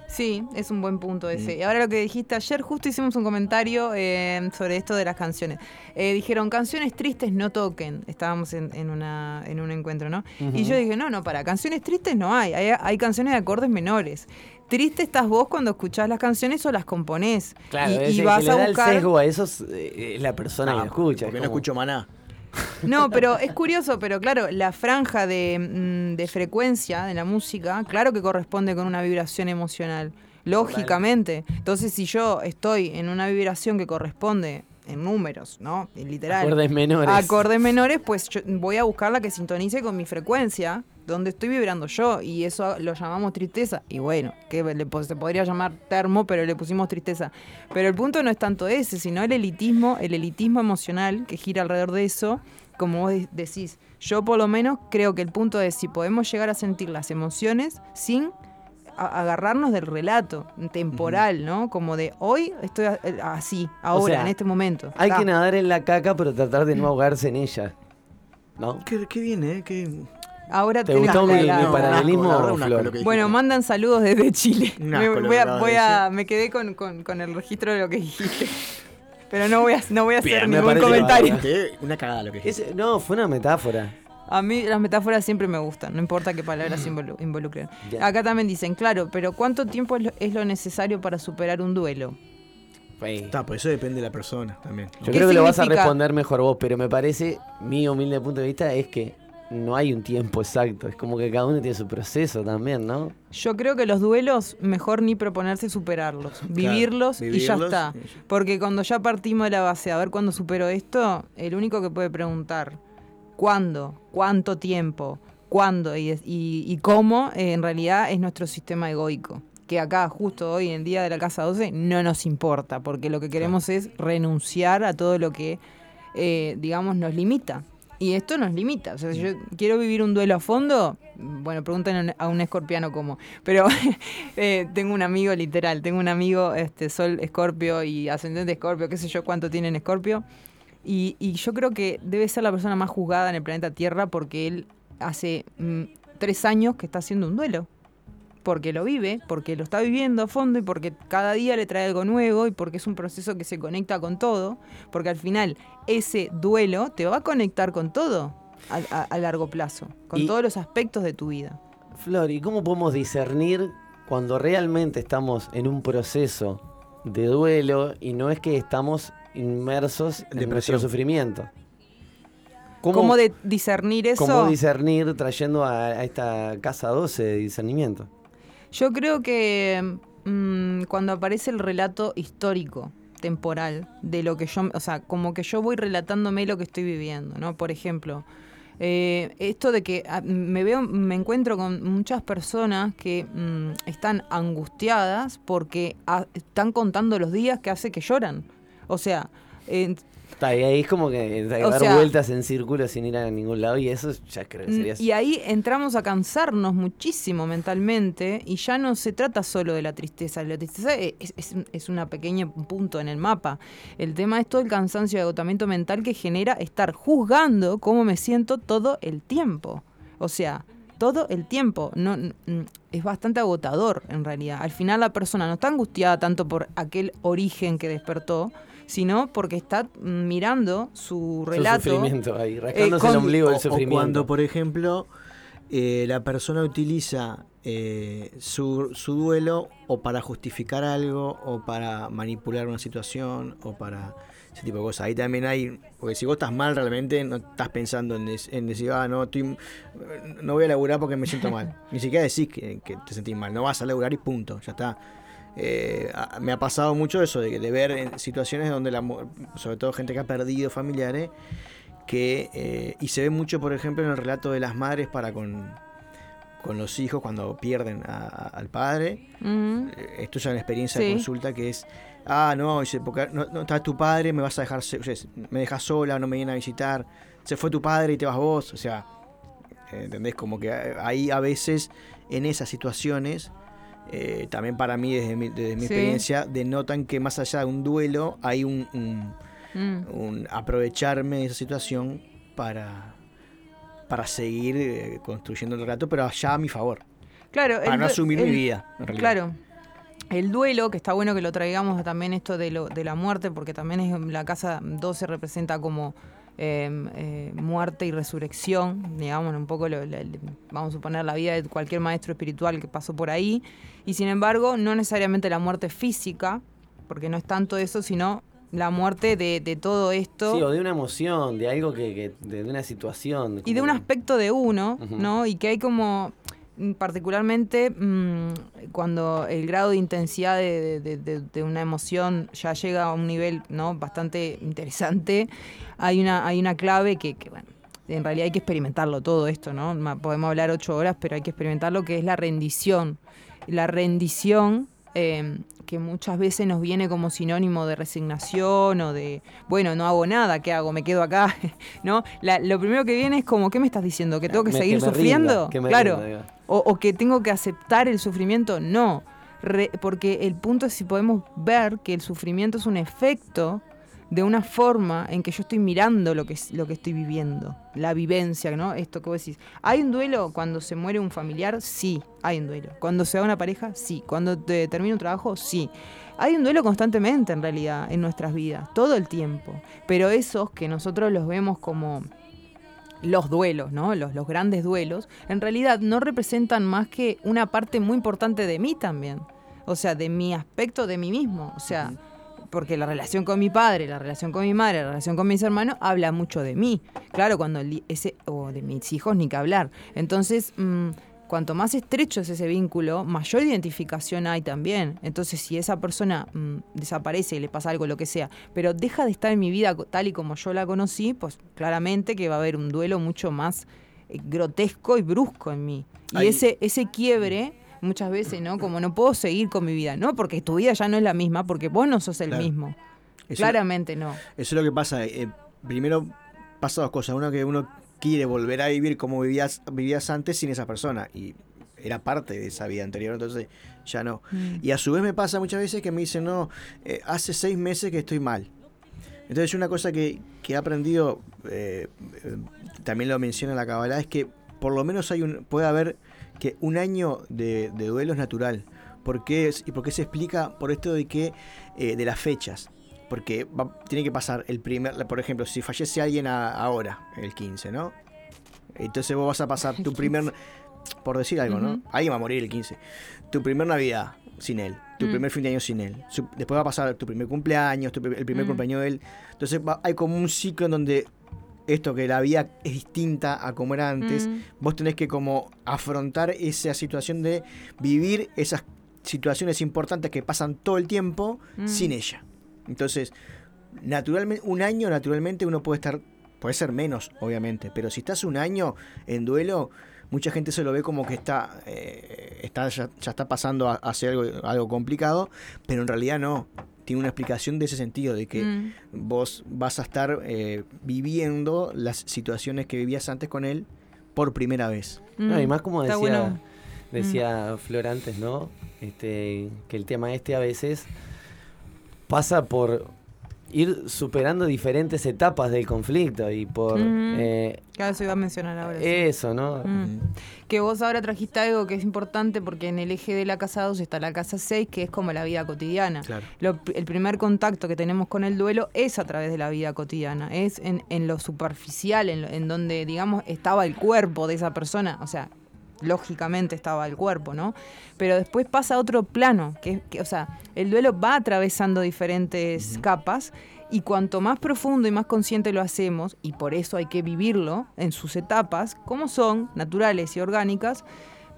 Sí, es un buen punto ese. Mm. Y ahora lo que dijiste ayer, justo hicimos un comentario eh, sobre esto de las canciones. Eh, dijeron, canciones tristes no toquen. Estábamos en, en una, en un encuentro, ¿no? Y yo dije, no, no, para, canciones tristes no hay. Hay, hay canciones de acordes menores. Triste estás vos cuando escuchás las canciones o las componés. Claro, y, es y el vas que le a da el buscar... sesgo a eso es, eh, es la persona que lo escucha. Porque es no como- escucho maná. No, pero es curioso, pero claro, la franja de, mm, de frecuencia de la música, claro que corresponde con una vibración emocional, lógicamente. Entonces, si yo estoy en una vibración que corresponde en números, ¿no? En literal. Acordes menores. Acordes menores, pues yo voy a buscar la que sintonice con mi frecuencia, donde estoy vibrando yo, y eso lo llamamos tristeza. Y bueno, que le, se podría llamar termo, pero le pusimos tristeza. Pero el punto no es tanto ese, sino el elitismo, el elitismo emocional que gira alrededor de eso, como vos de- decís. Yo por lo menos creo que el punto es si podemos llegar a sentir las emociones sin agarrarnos del relato temporal, ¿no? Como de hoy estoy eh, así, ahora, sea, en este momento. Hay Ta. que nadar en la caca, pero tratar de no ahogarse en ella. ¿No? Qué, qué bien, ¿eh? Qué... Ahora ¿Te gustó la- mi- No, paralelismo, asco Flor? Bueno, mandan saludos desde Chile. Me, voy a, voy me quedé con, con- con el registro de lo que dijiste. Pero no voy a, no voy a hacer Bien, ningún comentario. Una cagada lo que dijiste. No, fue una metáfora. A mí las metáforas siempre me gustan, no importa qué palabras involu- involucren. Acá también dicen, claro, pero ¿cuánto tiempo es lo, es lo necesario para superar un duelo? Está, pues eso depende de la persona también. ¿no? Yo ¿Qué creo que lo vas a responder mejor vos, pero me parece, mi humilde punto de vista, es que no hay un tiempo exacto. Es como que cada uno tiene su proceso también, ¿no? Yo creo que los duelos, mejor ni proponerse superarlos, vivirlos, y ya está. Porque cuando ya partimos de la base, a ver cuándo supero esto, el único que puede preguntar cuándo, cuánto tiempo, cuándo y, y- y cómo, eh, en realidad es nuestro sistema egoico. Que acá, justo hoy en día de la Casa 12, no nos importa, porque lo que queremos es renunciar a todo lo que, eh, digamos, nos limita. Y esto nos limita. O sea, si yo quiero vivir un duelo a fondo, bueno, pregunten a un escorpiano cómo. Pero eh, tengo un amigo, literal, tengo un amigo, este, Sol Escorpio y Ascendente Escorpio, qué sé yo cuánto tiene en Escorpio. Y, y yo creo que debe ser la persona más juzgada en el planeta Tierra porque él hace mm, tres años que está haciendo un duelo. Porque lo vive, porque lo está viviendo a fondo y porque cada día le trae algo nuevo y porque es un proceso que se conecta con todo. Porque al final ese duelo te va a conectar con todo a, a- a largo plazo, con Y- todos los aspectos de tu vida. Flor, ¿y cómo podemos discernir cuando realmente estamos en un proceso de duelo y no es que estamos inmersos en Depresión. nuestro sufrimiento? ¿Cómo, de discernir eso? cómo discernir trayendo a, a esta casa 12 de discernimiento? Yo creo que mm, cuando aparece el relato histórico, temporal, de lo que yo, o sea, como que yo voy relatándome lo que estoy viviendo, ¿no? Por ejemplo, eh, esto de que ah, me veo, me encuentro con muchas personas que mm, están angustiadas porque ah, están contando los días que hace que lloran. O sea, eh, Está, y ahí es como que dar sea- vueltas en círculo sin ir a ningún lado y eso ya creo que sería... Mm, Y ahí entramos a cansarnos muchísimo mentalmente y ya no se trata solo de la tristeza. La tristeza es, es, es una pequeña punto en el mapa. El tema es todo el cansancio y agotamiento mental que genera estar juzgando cómo me siento todo el tiempo. O sea, todo el tiempo. No, es bastante agotador en realidad. Al final la persona no está angustiada tanto por aquel origen que despertó, sino porque está mirando su Su relato. sufrimiento ahí, rascándose con- el ombligo O- del o sufrimiento. cuando, por ejemplo, eh, la persona utiliza eh, su, su duelo o para justificar algo, o para manipular una situación, o para ese tipo de cosas. Ahí también hay, porque si vos estás mal realmente, no estás pensando en, des- en decir, ah, no, estoy, no voy a laburar porque me siento mal. Ni siquiera decís que, que te sentís mal, no vas a laburar y punto, ya está. Eh, me ha pasado mucho eso, de, de ver en situaciones donde, la, sobre todo gente que ha perdido familiares, que eh, y se ve mucho por ejemplo en el relato de las madres para con, con los hijos cuando pierden a- a- al padre. Eh, esto es una experiencia de consulta que es ah no porque no, no está tu padre me vas a dejar o sea, me dejas sola no me vienen a visitar se fue tu padre y te vas vos o sea entendés como que ahí a veces en esas situaciones eh, también para mí desde mi, desde mi Sí. experiencia denotan que más allá de un duelo hay un- un Mm. un aprovecharme de esa situación para, para seguir eh, construyendo el relato, pero allá a mi favor. Claro, Para no asumir el- mi vida, en realidad. Claro. El duelo, que está bueno que lo traigamos también esto de, lo, de la muerte, porque también es, la casa 12 representa como eh, eh, muerte y resurrección, digamos, un poco, lo- la- vamos a suponer, la vida de cualquier maestro espiritual que pasó por ahí. Y sin embargo, no necesariamente la muerte física, porque no es tanto eso, sino la muerte de, de todo esto. Sí, o de una emoción, de algo que, que- de, una situación. y de un aspecto de uno. ¿no? Y que hay como, particularmente mm, cuando el grado de intensidad de, de- de- de una emoción ya llega a un nivel, ¿no? Bastante interesante, hay una, hay una clave que, que, bueno, en realidad hay que experimentarlo todo esto, ¿no? Podemos hablar ocho horas, pero hay que experimentarlo, que es la rendición. La rendición eh, que muchas veces nos viene como sinónimo de resignación o de, bueno, no hago nada, ¿qué hago? Me quedo acá, ¿no? La- lo primero que viene es como, ¿qué me estás diciendo? ¿Que tengo que Me- seguir que sufriendo? rinda, que claro. rinda. O, que tengo que aceptar el sufrimiento, no. Porque el punto es si podemos ver que el sufrimiento es un efecto de una forma en que yo estoy mirando lo que, lo que estoy viviendo, la vivencia, ¿no? Esto que vos decís. ¿Hay un duelo cuando se muere un familiar? Sí, hay un duelo. Cuando se va una pareja? Sí. Cuando te termina un trabajo? Sí. Hay un duelo constantemente en realidad en nuestras vidas, todo el tiempo. Pero esos que nosotros los vemos como los duelos, ¿no? Los, los grandes duelos, en realidad no representan más que una parte muy importante de mí también. O sea, de mi aspecto de mí mismo. O sea, porque la relación con mi padre, la relación con mi madre, la relación con mis hermanos, habla mucho de mí. Claro, cuando ese, o de mis hijos, ni que hablar. Entonces, mm, cuanto más estrecho es ese vínculo, mayor identificación hay también. Entonces, si esa persona mm, desaparece y le pasa algo, lo que sea, pero deja de estar en mi vida tal y como yo la conocí, pues claramente que va a haber un duelo mucho más eh, grotesco y brusco en mí. Y ese, ese quiebre, muchas veces, ¿no? Como no puedo seguir con mi vida, ¿no? Porque tu vida ya no es la misma, porque vos no sos el Claro. mismo. Eso- Claramente no. Eso es lo que pasa. eh, primero pasa dos cosas. Una que uno quiere volver a vivir como vivías, vivías antes sin esa persona. Y era parte de esa vida anterior, entonces ya no. Mm. Y a su vez me pasa muchas veces que me dicen, no, eh, hace seis meses que estoy mal. Entonces una cosa que, que he aprendido, eh, eh, también lo menciona la Kabbalah, es que por lo menos hay un, puede haber que un año de, de duelo es natural. ¿Por qué es- ¿Y por qué se explica? Por esto de que de las fechas. Porque va- tiene que pasar el primer, por ejemplo, si fallece alguien a- ahora, el 15, ¿no? Entonces vos vas a pasar tu primer, por decir algo, ¿no? Alguien va a morir el 15. Tu primer Navidad sin él, tu Mm. primer fin de año sin él. Su- después va a pasar tu primer cumpleaños, tu el primer Mm. cumpleaños de él. Entonces va- hay como un ciclo en donde esto que la vida es distinta a como era antes, Mm. vos tenés que como afrontar esa situación de vivir esas situaciones importantes que pasan todo el tiempo sin ella. Entonces, naturalmente, un año naturalmente uno puede estar, puede ser menos, obviamente, pero si estás un año en duelo, mucha gente se lo ve como que está, eh, está ya, ya está pasando a, hacia algo, algo complicado, pero en realidad no. tiene una explicación de ese sentido, de que Mm. vos vas a estar eh, viviendo las situaciones que vivías antes con él por primera vez. No, y más como Mm. Decía, bueno. decía Flor antes, ¿no? Este, que el tema este a veces pasa por ir superando diferentes etapas del conflicto y por Ujú. eh, Claro, eso iba a mencionar ahora. sí. eso, ¿no? Que vos ahora trajiste algo que es importante porque en el eje de la casa 2 está la casa 6, que es como la vida cotidiana. Claro. Lo- el primer contacto que tenemos con el duelo es a través de la vida cotidiana, es en, en lo superficial, en, lo- en donde, digamos, estaba el cuerpo de esa persona, o sea, lógicamente estaba el cuerpo, ¿no? Pero después pasa a otro plano, que, que, o sea, el duelo va atravesando diferentes capas y cuanto más profundo y más consciente lo hacemos, y por eso hay que vivirlo en sus etapas, como son, naturales y orgánicas,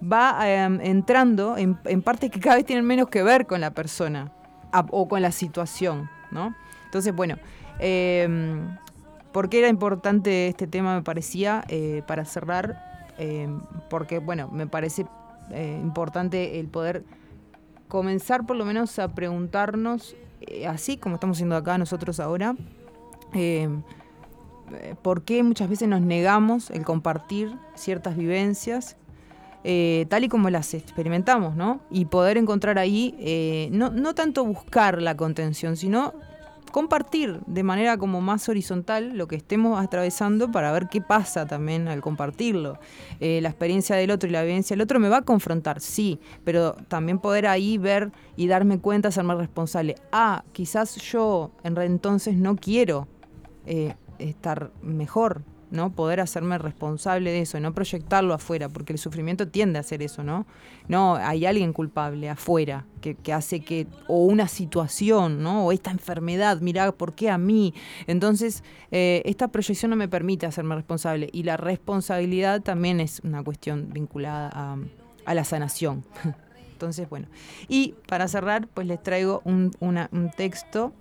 va eh, entrando en, en partes que cada vez tienen menos que ver con la persona a- o con la situación, ¿no? Entonces, bueno, eh, ¿por qué era importante este tema, me parecía, eh, para cerrar? Eh, porque, bueno, me parece eh, importante el poder comenzar por lo menos a preguntarnos, eh, así como estamos haciendo acá nosotros ahora, por qué muchas veces nos negamos el compartir ciertas vivencias, tal y como las experimentamos, ¿no? Y poder encontrar ahí, no, no tanto buscar la contención, sino compartir de manera como más horizontal lo que estemos atravesando para ver qué pasa también al compartirlo. Eh, la experiencia del otro y la vivencia del otro me va a confrontar, sí, pero también poder ahí ver y darme cuenta, hacerme responsable. Ah, quizás yo en entonces no quiero eh, estar mejor, ¿no? Poder hacerme responsable de eso, no proyectarlo afuera, porque el sufrimiento tiende a hacer eso, ¿no? No, hay alguien culpable afuera que, que hace que, o una situación, ¿no? O esta enfermedad, mirá, ¿por qué a mí? Entonces, eh, esta proyección no me permite hacerme responsable y la responsabilidad también es una cuestión vinculada a, a la sanación. Entonces, bueno. Y para cerrar, pues les traigo un, una- un texto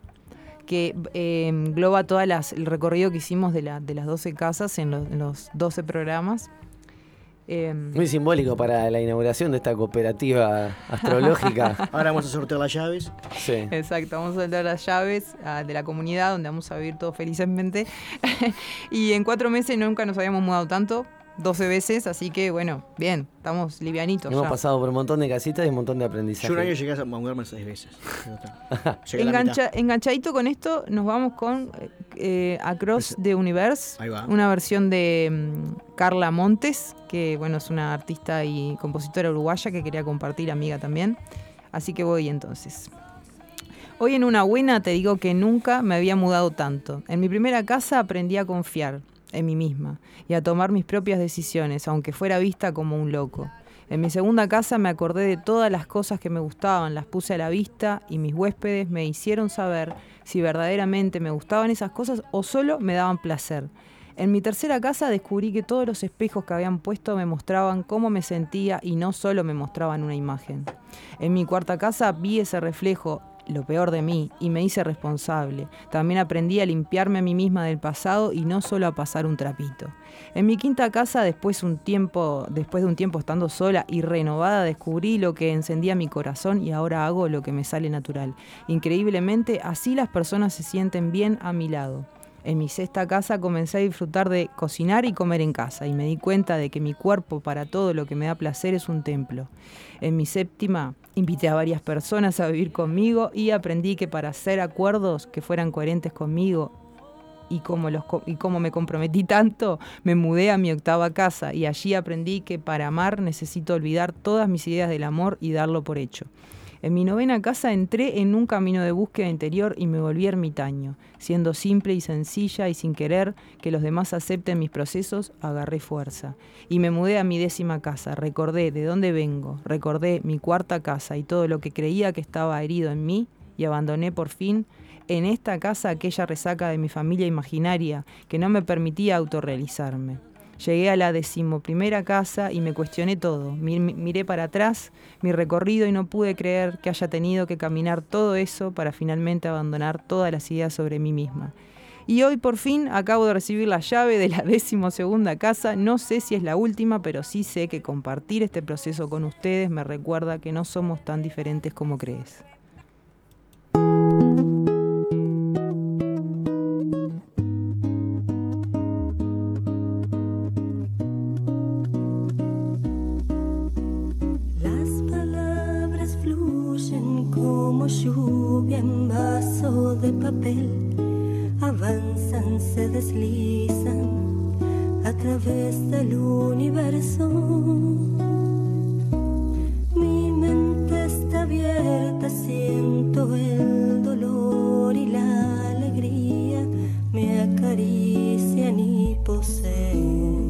que eh, engloba todo el recorrido que hicimos de, la- de las 12 casas en los, en los 12 programas. Eh, Muy simbólico para la inauguración de esta cooperativa astrológica. Ahora vamos a sortear las llaves. Sí. Exacto, vamos a dar las llaves ah, de la comunidad donde vamos a vivir todos felizmente. y en cuatro meses nunca nos habíamos mudado tanto, 12 veces, así que bueno, bien, estamos livianitos. Hemos ya. pasado por un montón de casitas y un montón de aprendizaje. Yo un año llegué a mudarme seis veces. Engancha- enganchadito con esto, nos vamos con eh, Across the Universe, Ahí va. una versión de mm, Carla Montes, que bueno, es una artista y compositora uruguaya que quería compartir, amiga también. Así que voy entonces. Hoy en una buena te digo que nunca me había mudado tanto. En mi primera casa aprendí a confiar en mí misma y a tomar mis propias decisiones, aunque fuera vista como un loco. En mi segunda casa me acordé de todas las cosas que me gustaban, las puse a la vista y mis huéspedes me hicieron saber si verdaderamente me gustaban esas cosas o solo me daban placer. En mi tercera casa descubrí que todos los espejos que habían puesto me mostraban cómo me sentía y no solo me mostraban una imagen. En mi cuarta casa vi ese reflejo, lo peor de mí, y me hice responsable. También aprendí a limpiarme a mí misma del pasado y no solo a pasar un trapito. En mi quinta casa, después, un tiempo, después de un tiempo estando sola y renovada, descubrí lo que encendía mi corazón y ahora hago lo que me sale natural. Increíblemente, así las personas se sienten bien a mi lado. En mi sexta casa comencé a disfrutar de cocinar y comer en casa y me di cuenta de que mi cuerpo para todo lo que me da placer es un templo. En mi séptima invité a varias personas a vivir conmigo y aprendí que para hacer acuerdos que fueran coherentes conmigo y como, los, y como me comprometí tanto, me mudé a mi octava casa y allí aprendí que para amar necesito olvidar todas mis ideas del amor y darlo por hecho. En mi novena casa entré en un camino de búsqueda interior y me volví ermitaño. Siendo simple y sencilla y sin querer que los demás acepten mis procesos, agarré fuerza. Y me mudé a mi décima casa. Recordé de dónde vengo, recordé mi cuarta casa y todo lo que creía que estaba herido en mí y abandoné por fin en esta casa aquella resaca de mi familia imaginaria que no me permitía autorrealizarme. Llegué a la decimoprimera casa y me cuestioné todo. Mi- mi- miré para atrás mi recorrido y no pude creer que haya tenido que caminar todo eso para finalmente abandonar todas las ideas sobre mí misma. Y hoy por fin acabo de recibir la llave de la decimosegunda casa. No sé si es la última, pero sí sé que compartir este proceso con ustedes me recuerda que no somos tan diferentes como crees. En vaso de papel avanzan, se deslizan a través del universo. Mi mente está abierta, siento el dolor y la alegría me acarician y poseen.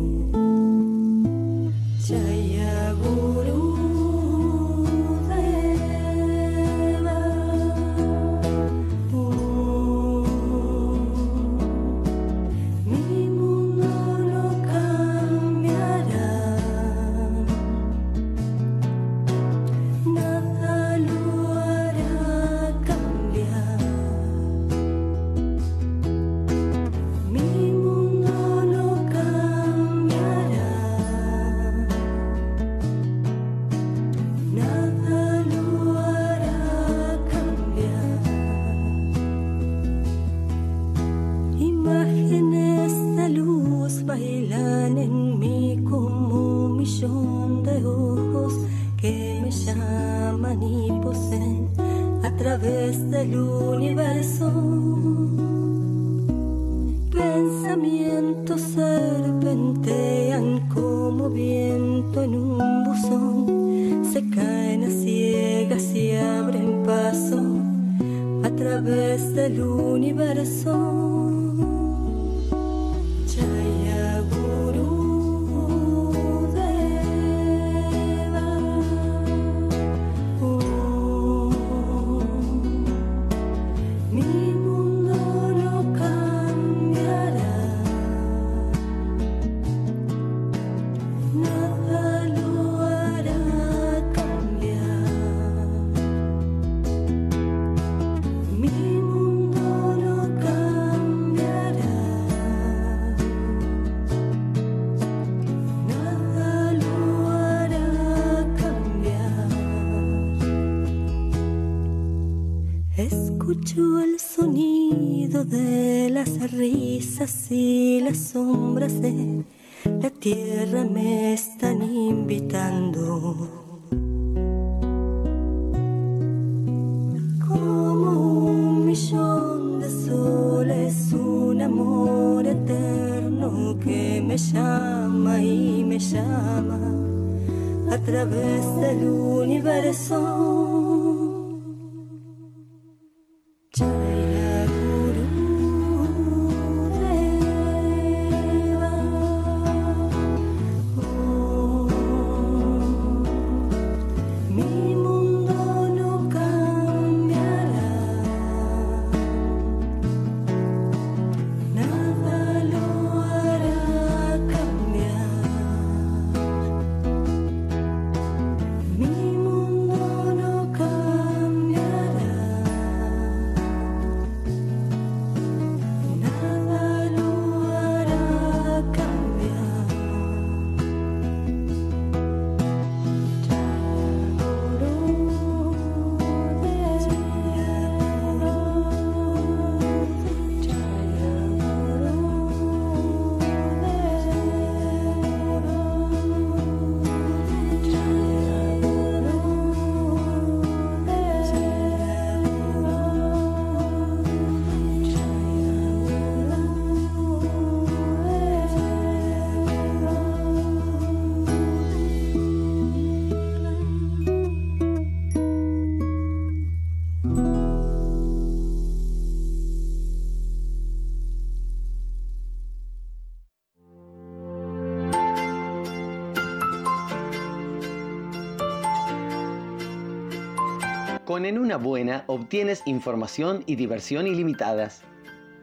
En una buena obtienes información y diversión ilimitadas.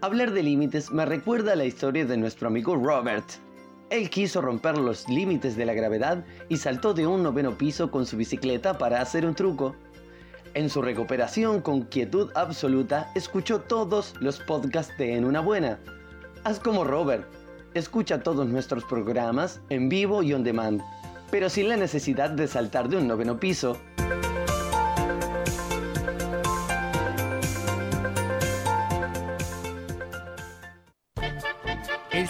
Hablar de límites me recuerda la historia de nuestro amigo Robert. Él quiso romper los límites de la gravedad y saltó de un noveno piso con su bicicleta para hacer un truco. En su recuperación con quietud absoluta, escuchó todos los podcasts de En una buena. Haz como Robert. Escucha todos nuestros programas en vivo y on demand, pero sin la necesidad de saltar de un noveno piso.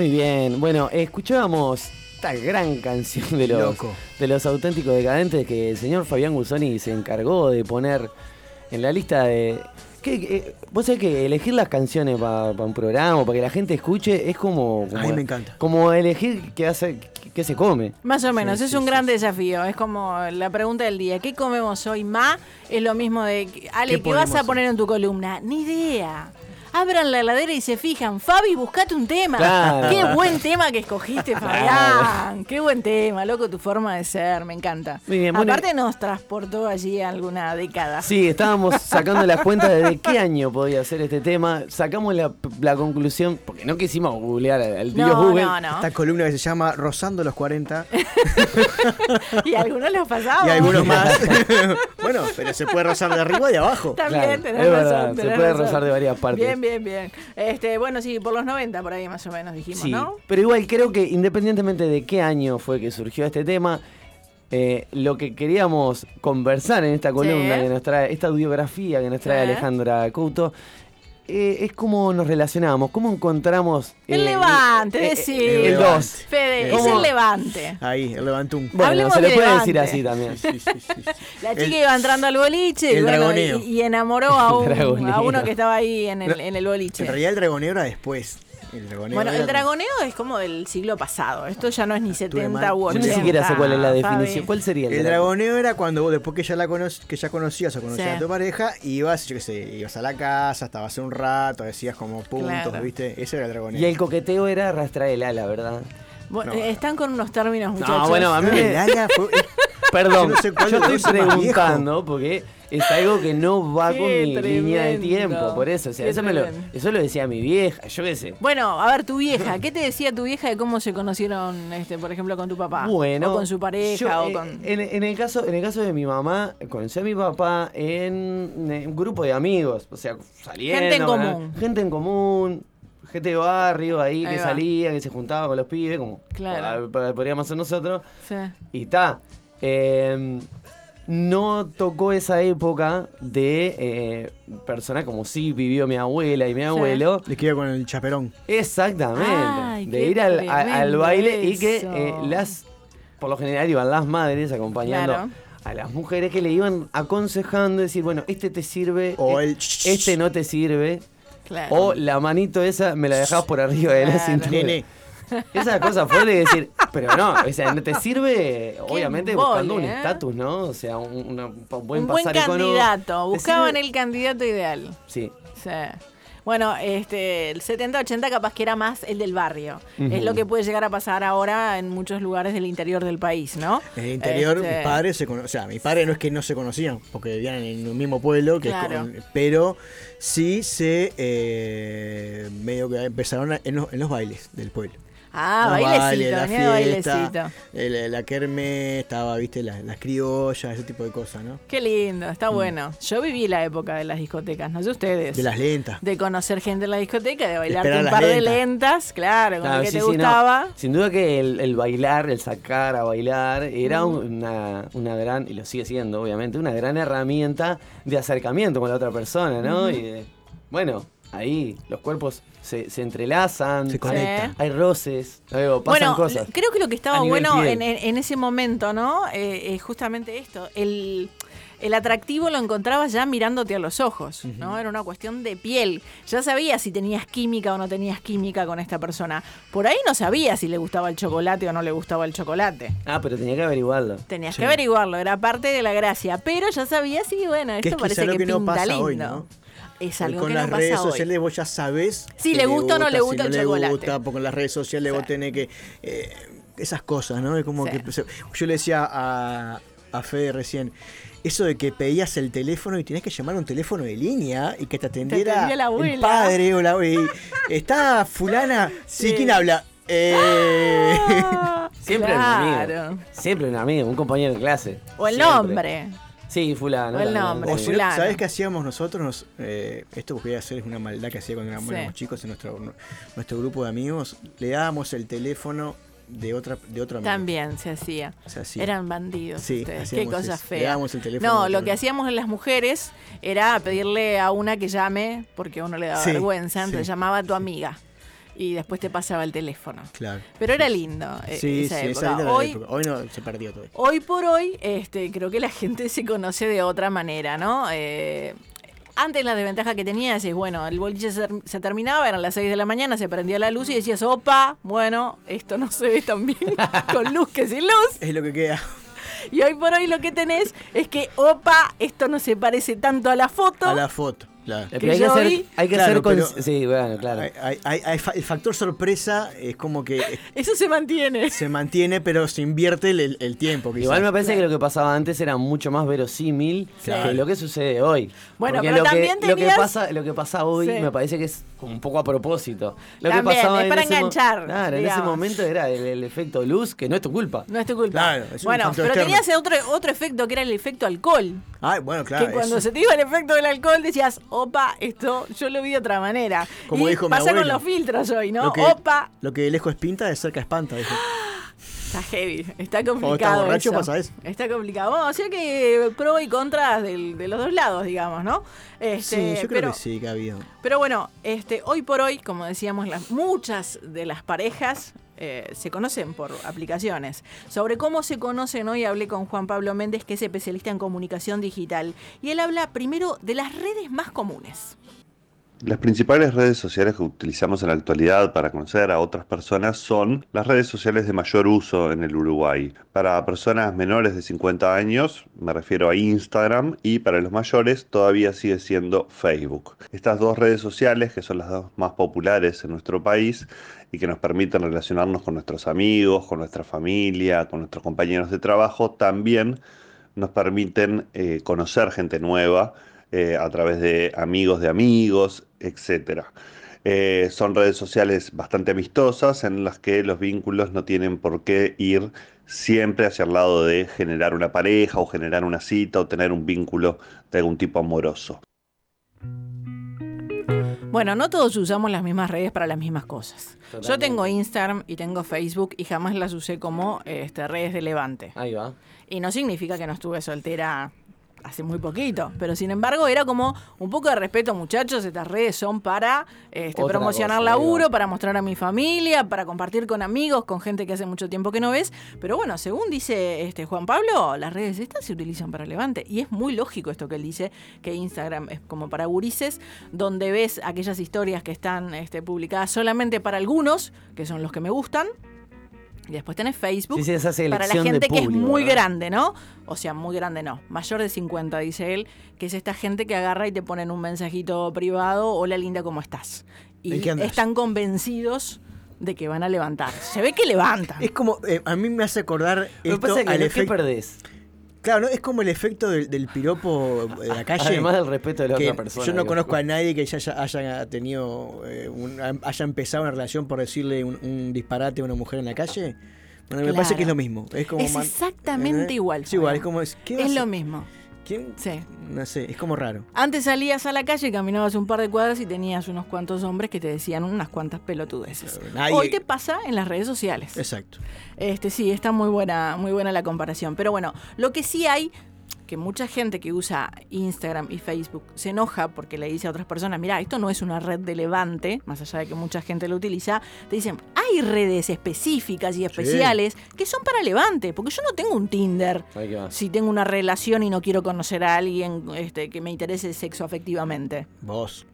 Muy bien, bueno, escuchábamos esta gran canción de los, Loco. de los auténticos decadentes que el señor Fabián Gusoni se encargó de poner en la lista de... ¿Qué, qué- vos sabés que elegir las canciones para un programa, para que la gente escuche, es como... como A mí me encanta. Como elegir qué, hace, qué se come. Más o menos, Sí, es sí, un sí, gran desafío. Es como la pregunta del día. ¿Qué comemos hoy, Ma? Es lo mismo de, Ale, ¿Qué ¿qué, vas a poner en tu columna? Ni idea. Abran la heladera y se fijan. Fabi, buscate un tema. Claro. Qué buen tema que escogiste, Fabián. Qué buen tema, loco, tu forma de ser. Me encanta. Muy bien, bueno. Aparte nos transportó allí alguna década. Sí, estábamos sacando las cuentas de, de qué año podía ser este tema. Sacamos la, la conclusión, porque no quisimos googlear al tío No, Google. no, no. Esta columna que se llama Rozando los 40 Y algunos los pasamos. y algunos más. bueno, pero se puede rozar de arriba y de abajo. También Claro, tenés es razón, verdad, se puede razón. rozar de varias partes. Bien, bien, bien. Este, bueno, sí, por los 90 por ahí más o menos dijimos, Sí, ¿no? pero igual creo que independientemente de qué año fue que surgió este tema, eh, lo que queríamos conversar en esta columna Sí. que nos trae, esta audiografía que nos trae Sí. Alejandra Couto, eh, es cómo nos relacionamos, cómo encontramos... El eh, levante, eh, eh, decí. El 2. Fede, es ¿Cómo? el levante. Ahí, el levantún. Bueno, Hablemos se le de puede levante. decir así también. La chica El- iba entrando al boliche y, el bueno, dragoneo. y, y enamoró a, un- a uno que estaba ahí en el, No, en el boliche. En realidad el dragoneo era después. El dragoneo Bueno, el dragoneo es como del siglo pasado. Esto ya no es ni 70 mal. u Yo 80. ni siquiera sé cuál es la Fabi. definición. ¿Cuál sería el, El dragoneo era cuando vos, después que ya la cono- que ya conocías o conocías Sí. a tu pareja, ibas, yo qué sé, ibas a la casa, estabas un rato, decías como puntos, Claro. ¿viste? Ese era el dragoneo. Y el coqueteo era arrastrar el ala, ¿verdad? Bueno, No. eh, están con unos términos, muchachos. No, bueno, a mí me... Perdón, Yo no sé cuál yo estoy preguntando porque es algo que no va Qué con mi línea de tiempo, por eso, o sea, eso, me lo, eso lo decía mi vieja, yo qué sé. Bueno, a ver, tu vieja, ¿qué te decía tu vieja de cómo se conocieron, este, por ejemplo, con tu papá? Bueno, O con su pareja, yo, o eh, con... en, en el caso, en el caso de mi mamá, conocí a mi papá en, en un grupo de amigos, o sea, saliendo. Gente en ¿verdad? común. Gente en común, gente de barrio ahí, Ahí que va. salía, que se juntaba con los pibes, como Claro. pod- podríamos ser nosotros. Sí. Y está. no tocó esa época de eh, personas como sí vivió mi abuela y mi abuelo. Le queda con el chaperón. Exactamente. Ay, de ir al, a- al tremendo baile y que eh, las, por lo general iban las madres acompañando Claro. a las mujeres que le iban aconsejando, decir, bueno, este te sirve, O e- el este no te sirve. Claro. O la manito esa me la dejás por arriba de la Claro. cintura. Nene. Esas cosas fuertes de decir, pero no, o sea, no te sirve, obviamente, embole, buscando un ¿eh? estatus, ¿no? O sea, un, una- un buen un buen pasar económico. candidato. Te Buscaban sirve- el candidato ideal. Sí. Sí. Bueno, este, el 70-80 capaz que era más el del barrio. Es lo que puede llegar a pasar ahora en muchos lugares del interior del país, ¿no? En el interior, Este, mis padres se. O sea, mis padres no es que no se conocían, porque vivían en un mismo pueblo, que es Claro. con- pero sí se. eh, medio que empezaron en, los, en los bailes del pueblo. Ah, bailecito, bailes, la fiesta, bailecito. el- la kerme, estaba, viste, la- las criollas, ese tipo de cosas, ¿no? Qué lindo, está bueno. Yo viví la época de las discotecas, no sé ustedes. Mm. De las lentas. De conocer gente en la discoteca, de bailarte Esperar un par de lentas. claro, con Claro, lo que sí, te sí, no. gustaba. Sin duda que el, el bailar, el sacar a bailar, era una, una gran, y lo sigue siendo obviamente, una gran herramienta de acercamiento con la otra persona, ¿no? Ujú. Y de- bueno, ahí los cuerpos se, se entrelazan, Se conectan. Hay, roces, luego pasan bueno, cosas. creo que lo que estaba bueno en, en- en ese momento, ¿no? Eh, es justamente esto. El, el atractivo lo encontrabas ya mirándote a los ojos, ¿no? Era una cuestión de piel. Ya sabías si tenías química o no tenías química con esta persona. Por ahí no sabías si le gustaba el chocolate o no le gustaba el chocolate. Ah, pero tenía que averiguarlo. Tenías Sí. que averiguarlo, era parte de la gracia. Pero ya sabías y bueno, Que esto es parece que, que no pinta pasa lindo. hoy, ¿no? Es algo con que las no redes pasa hoy. sociales vos ya sabés Si le gusta o no le gusta si el no chocolate. le gusta, porque en las redes sociales vos tenés que eh, esas cosas, ¿no? Es como que yo le decía a, a Fede recién eso de que pedías el teléfono y tenías que llamar a un teléfono de línea y que te atendiera la abuela. el padre o la y, está fulana, sí, Sí. ¿quién habla? Eh, Siempre Claro. un amigo. Siempre un amigo, un compañero de clase. O el Siempre. nombre. Sí, fulano. O el también. nombre. O si no, fulano. ¿sabés qué hacíamos nosotros? Nos, eh, esto que voy a hacer es una maldad que hacía cuando éramos Sí. chicos en nuestro, nuestro grupo de amigos. Le dábamos el teléfono de otra de otro amigo. También se hacía. Se hacía. Eran bandidos Sí, ustedes. Qué cosa eso. Le fea. dábamos el teléfono No, lo que hacíamos en las mujeres era pedirle a una que llame, porque a uno le daba Sí, vergüenza, entonces sí. llamaba a tu amiga. Y después te pasaba el teléfono. Claro. Pero era lindo eh, Sí, esa sí, época. esa era la Hoy, época. Hoy no se perdió todo. Hoy por hoy, este, creo que la gente se conoce de otra manera, ¿no? Eh, antes la desventaja que tenías es, bueno, el boliche se, se terminaba, eran las 6 de la mañana, se prendía la luz y decías, opa, bueno, esto no se ve tan bien con luz que sin luz. Es lo que queda. Y hoy por hoy lo que tenés es que, opa, esto no se parece tanto a la foto. A la foto, claro. Que pero hay que yo hacer, vi- hay que Claro, hacer con- pero- Sí, bueno, claro. Hay- hay- hay- hay fa- el factor sorpresa es como que Eso se mantiene. se mantiene, pero se invierte el, el- el tiempo. quizás. Igual me parece que lo que pasaba antes era mucho más verosímil Claro. que lo que sucede hoy. Bueno, Porque pero lo también que, lo que tenías- pasa, lo que pasa hoy Sí. me parece que es como un poco a propósito. Lo También, que pasaba es en para ese mo- enganchar, Claro, en ese momento era el, el efecto luz, que no es tu culpa. No es tu culpa. Claro, es un bueno, pero externo. tenías otro, otro efecto que era el efecto alcohol. Ay, bueno, claro. que cuando eso- se te iba el efecto del alcohol decías, opa, esto yo lo vi de otra manera. Como y dijo mi pasa con los filtros hoy, ¿no? Lo que, Opa, lo que de lejos pinta, de cerca espanta. dijo. está heavy, está complicado. borracho eso. pasa eso. Está complicado. Bueno, o sea que pro y contras del- de los dos lados, digamos, ¿no? Este, sí, yo creo pero, que sí, que ha habido. Pero bueno, este, hoy por hoy, como decíamos, las, muchas de las parejas eh, se conocen por aplicaciones. Sobre cómo se conocen hoy hablé con Juan Pablo Méndez, que es especialista en comunicación digital. Y él habla primero de las redes más comunes. Las principales redes sociales que utilizamos en la actualidad para conocer a otras personas son las redes sociales de mayor uso en el Uruguay. Para personas menores de 50 años me refiero a Instagram y para los mayores todavía sigue siendo Facebook. Estas dos redes sociales, que son las dos más populares en nuestro país y que nos permiten relacionarnos con nuestros amigos, con nuestra familia, con nuestros compañeros de trabajo, también nos permiten eh, conocer gente nueva eh, a través de amigos de amigos, etc. Eh, son redes sociales bastante amistosas en las que los vínculos no tienen por qué ir siempre hacia el lado de generar una pareja o generar una cita o tener un vínculo de algún tipo amoroso. Bueno, no todos usamos las mismas redes para las mismas cosas. Yo tengo Instagram y tengo Facebook y jamás las usé como este, redes de levante. Ahí va. Y no significa que no estuve soltera hace muy poquito. Pero sin embargo, era como un poco de respeto, muchachos. Estas redes son para este, promocionar cosa, laburo, para mostrar a mi familia, para compartir con amigos, con gente que hace mucho tiempo que no ves. Pero bueno, según dice este Juan Pablo, las redes estas se utilizan para levante. Y es muy lógico esto que él dice, que Instagram es como para gurises, donde ves aquellas historias que están este, publicadas solamente para algunos, que son los que me gustan. Y después tenés Facebook Sí, sí, esa para la de gente que es muy ¿verdad? grande, ¿no? O sea, muy grande no, mayor de 50, dice él, que es esta gente que agarra y te ponen un mensajito privado, hola linda, ¿cómo estás? ¿En Y están convencidos de que van a levantar. Se ve que levantan. Es como, eh, a mí me hace acordar esto pasa que al ¿qué efecto- perdés? Claro, ¿no? es como el efecto del, del piropo de la calle. Además del respeto de la que otra persona. Yo no conozco a nadie que ya haya, haya tenido, eh, un- haya empezado una relación por decirle un, un disparate a una mujer en la calle. Bueno, me parece que es lo mismo. Es, como Es exactamente ¿eh? igual. Es igual, es como. Es, ¿qué Es lo mismo. ¿Quién? Sí. No sé, es como raro. Antes salías a la calle, caminabas un par de cuadras y tenías unos cuantos hombres que te decían unas cuantas pelotudeces. nadie- Hoy te pasa en las redes sociales. Exacto. Este sí, está muy buena, muy buena la comparación. Pero bueno, lo que sí hay que mucha gente que usa Instagram y Facebook se enoja porque le dice a otras personas, mira, esto no es una red de levante, más allá de que mucha gente lo utiliza, te dicen, hay redes específicas y especiales que son para levante, porque yo no tengo un Tinder si tengo una relación y no quiero conocer a alguien este, que me interese sexo afectivamente. Vos.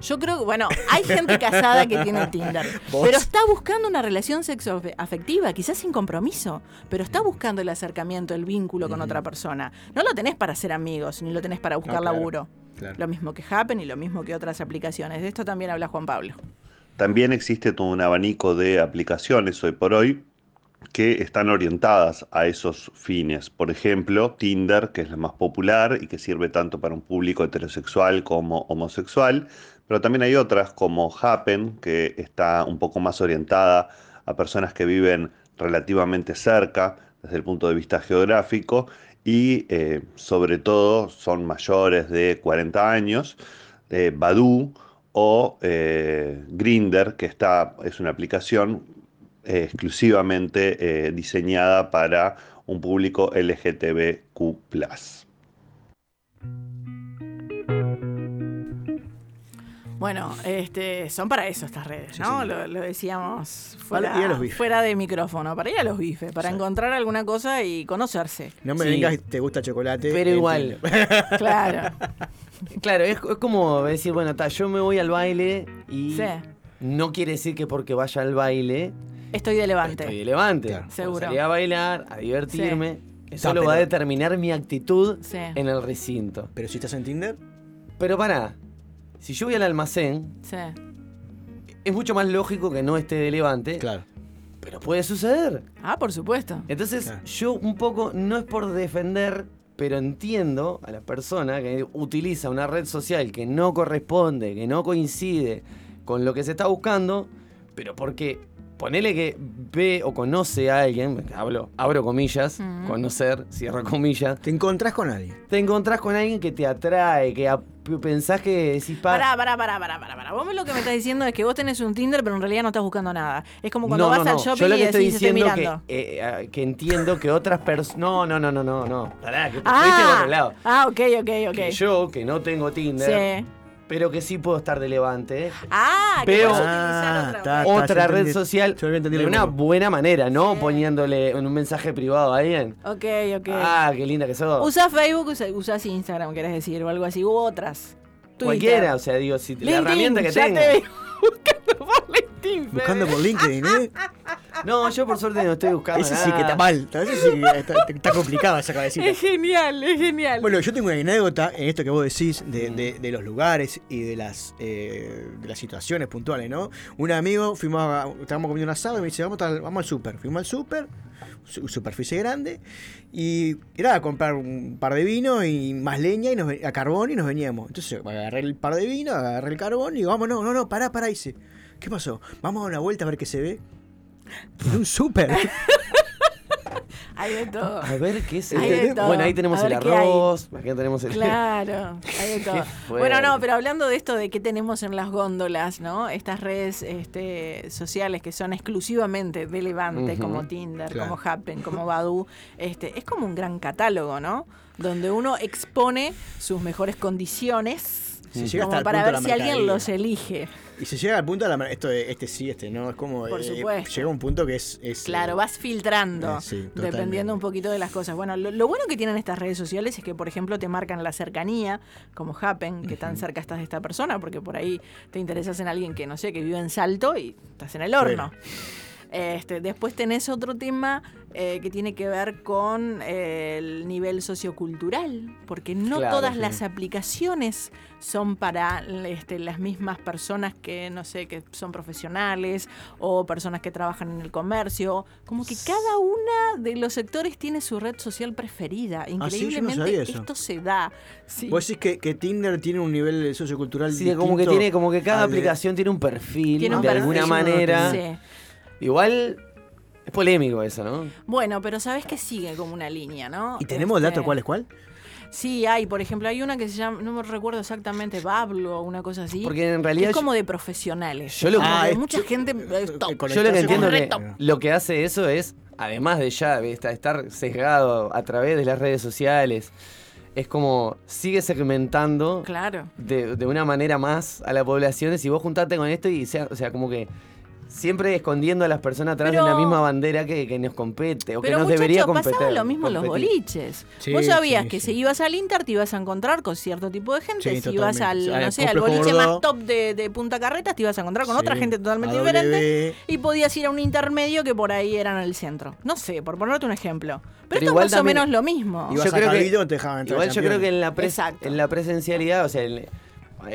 Yo creo que, bueno, hay gente casada que tiene Tinder, Vos. pero está buscando una relación sexo afectiva, quizás sin compromiso, pero está buscando el acercamiento, el vínculo con otra persona. No lo tenés para ser amigos, ni lo tenés para buscar No, claro, laburo. claro. Lo mismo que Happen y lo mismo que otras aplicaciones. De esto también habla Juan Pablo. También existe todo un abanico de aplicaciones hoy por hoy que están orientadas a esos fines. Por ejemplo, Tinder, que es la más popular y que sirve tanto para un público heterosexual como homosexual, pero también hay otras como Happen, que está un poco más orientada a personas que viven relativamente cerca desde el punto de vista geográfico y eh, sobre todo son mayores de 40 años. Eh, Badoo o eh, Grinder, que está, es una aplicación eh, exclusivamente diseñada para un público LGTBQ. Bueno, este, son para eso estas redes, ¿no? Lo, lo decíamos Para ir a fuera, los bifes. fuera de micrófono, para ir a los bifes, para encontrar alguna cosa y conocerse. No me Sí. digas que te gusta chocolate. Pero en igual. Claro. Claro, es, es como decir, bueno, ta, yo me voy al baile y Sí. no quiere decir que porque vaya al baile Estoy de levante. estoy de levante. Seguro. Salir a bailar, a divertirme. Eso lo va a determinar mi actitud Sí. en el recinto. Pero si estás en Tinder, Pero pará, si yo voy al almacén, Sí. es mucho más lógico que no esté de levante. Claro. Pero puede suceder. Ah, por supuesto. Entonces, yo un poco, no es por defender, pero entiendo a la persona que utiliza una red social que no corresponde, que no coincide con lo que se está buscando, pero porque ponele que ve o conoce a alguien, hablo, abro comillas, Mm. conocer, cierro comillas. te encontrás con alguien. Te encontrás con alguien que te atrae, que a- pensás que decís, pa- Pará, pará, pará, pará, pará, pará. Vos lo que me estás diciendo es que vos tenés un Tinder, pero en realidad no estás buscando nada. Es como cuando no, vas no, al no. shopping Yo lo y que estoy decís, estoy diciendo que, mirando. eh, ah, que entiendo que otras personas... No, no, no, no, no, no. Pará, que te fuiste por Ah, otro lado. ah, ok, ok, ok. Que yo, que no tengo Tinder, Sí. Pero que sí puedo estar de levante, Ah, que Veo- vas a utilizar Ah, otra. ta, ta, otra yo red entendí- social de una buena manera, no poniéndole en un mensaje privado a alguien. Ok, ok. Ah, qué linda que sos. Usás Facebook, usa- usás Instagram, querés decir, o algo así, u otras. Twitter. Cualquiera, o sea, digo, si la herramienta que ya tenga. te buscando por LinkedIn. Buscando por LinkedIn, ¿eh? No, yo por suerte no estoy buscando Ese nada. sí que está mal. Ese sí que está, está complicada esa cabecita. Es genial, es genial. Bueno, yo tengo una anécdota en esto que vos decís de, de- de los lugares y de las, eh, de las situaciones puntuales, ¿no? Un amigo, fuimos a, estábamos comiendo un asado y me dice, vamos, al- vamos al súper. Fuimos al súper, su- superficie grande, y era a comprar un par de vino y más leña y nos, a carbón y nos veníamos. Entonces agarré el par de vino, agarré el carbón y digo, vamos, no, no, no, pará, pará, dice. ¿Qué pasó? Vamos a dar una vuelta a ver qué se ve. En un súper. Hay de todo. A ver, ¿qué es Hay de todo. Bueno, ahí tenemos el arroz, aquí tenemos el... Claro, hay de todo. Bueno, no, pero hablando de esto de qué tenemos en las góndolas, ¿no? Estas redes este, sociales que son exclusivamente de Levante, como Tinder, Claro. como Happen, como Badu, este, es como un gran catálogo, ¿no? Donde uno expone sus mejores condiciones Se llega como hasta el para punto de ver la si alguien los elige. Y se llega al punto de la esto de este sí, este no, es como Por eh, supuesto. llega un punto que es, es, Claro, eh, vas filtrando, eh, sí, dependiendo un poquito de las cosas. Bueno, lo, lo bueno que tienen estas redes sociales es que, por ejemplo, te marcan la cercanía, como Happen, que tan cerca estás de esta persona, porque por ahí te interesas en alguien que, no sé, que vive en Salto y estás en el horno. Este, después tenés otro tema eh, que tiene que ver con eh, el nivel sociocultural, porque no Claro, todas sí. las aplicaciones son para este, las mismas personas que, no sé, que son profesionales o personas que trabajan en el comercio. Como que cada una de los sectores tiene su red social preferida. Ah, sí, no Increíblemente esto se da. Sí. Vos decís que, que Tinder tiene un nivel sociocultural Sí, como que distinto tiene, como que cada de- aplicación tiene un perfil Tiene un de perfil. alguna manera. Igual es polémico eso, ¿no? Bueno, pero sabes que sigue como una línea, ¿no? ¿Y tenemos Este, datos cuál es cuál? Sí, hay, por ejemplo, hay una que se llama, no me recuerdo exactamente, Bablo o una cosa así. Porque en realidad es como de profesionales. yo lo- Ah, que es- mucha gente eh, top. Yo lo que entiendo Re que lo que hace eso es, además de ya estar sesgado a través de las redes sociales, es como sigue segmentando Claro. de, de una manera más a la población. Si vos juntarte con esto y sea, o sea, como que siempre escondiendo a las personas atrás Pero- de la misma bandera que, que nos compete o que Pero nos muchachos, debería competir. pasaba lo mismo en los boliches. Sí, Vos sabías sí, que sí. si ibas al Inter te ibas a encontrar con cierto tipo de gente, Sí, si ibas al, no sé, al boliche más top de, de Punta Carretas te ibas a encontrar con Sí, otra gente totalmente a diferente y podías ir a un intermedio que por ahí era en el centro. No sé, por ponerte un ejemplo. Pero, Pero esto es más o menos lo mismo. Yo creo que- te Igual yo creo que en la, pres- en la presencialidad, o sea, el-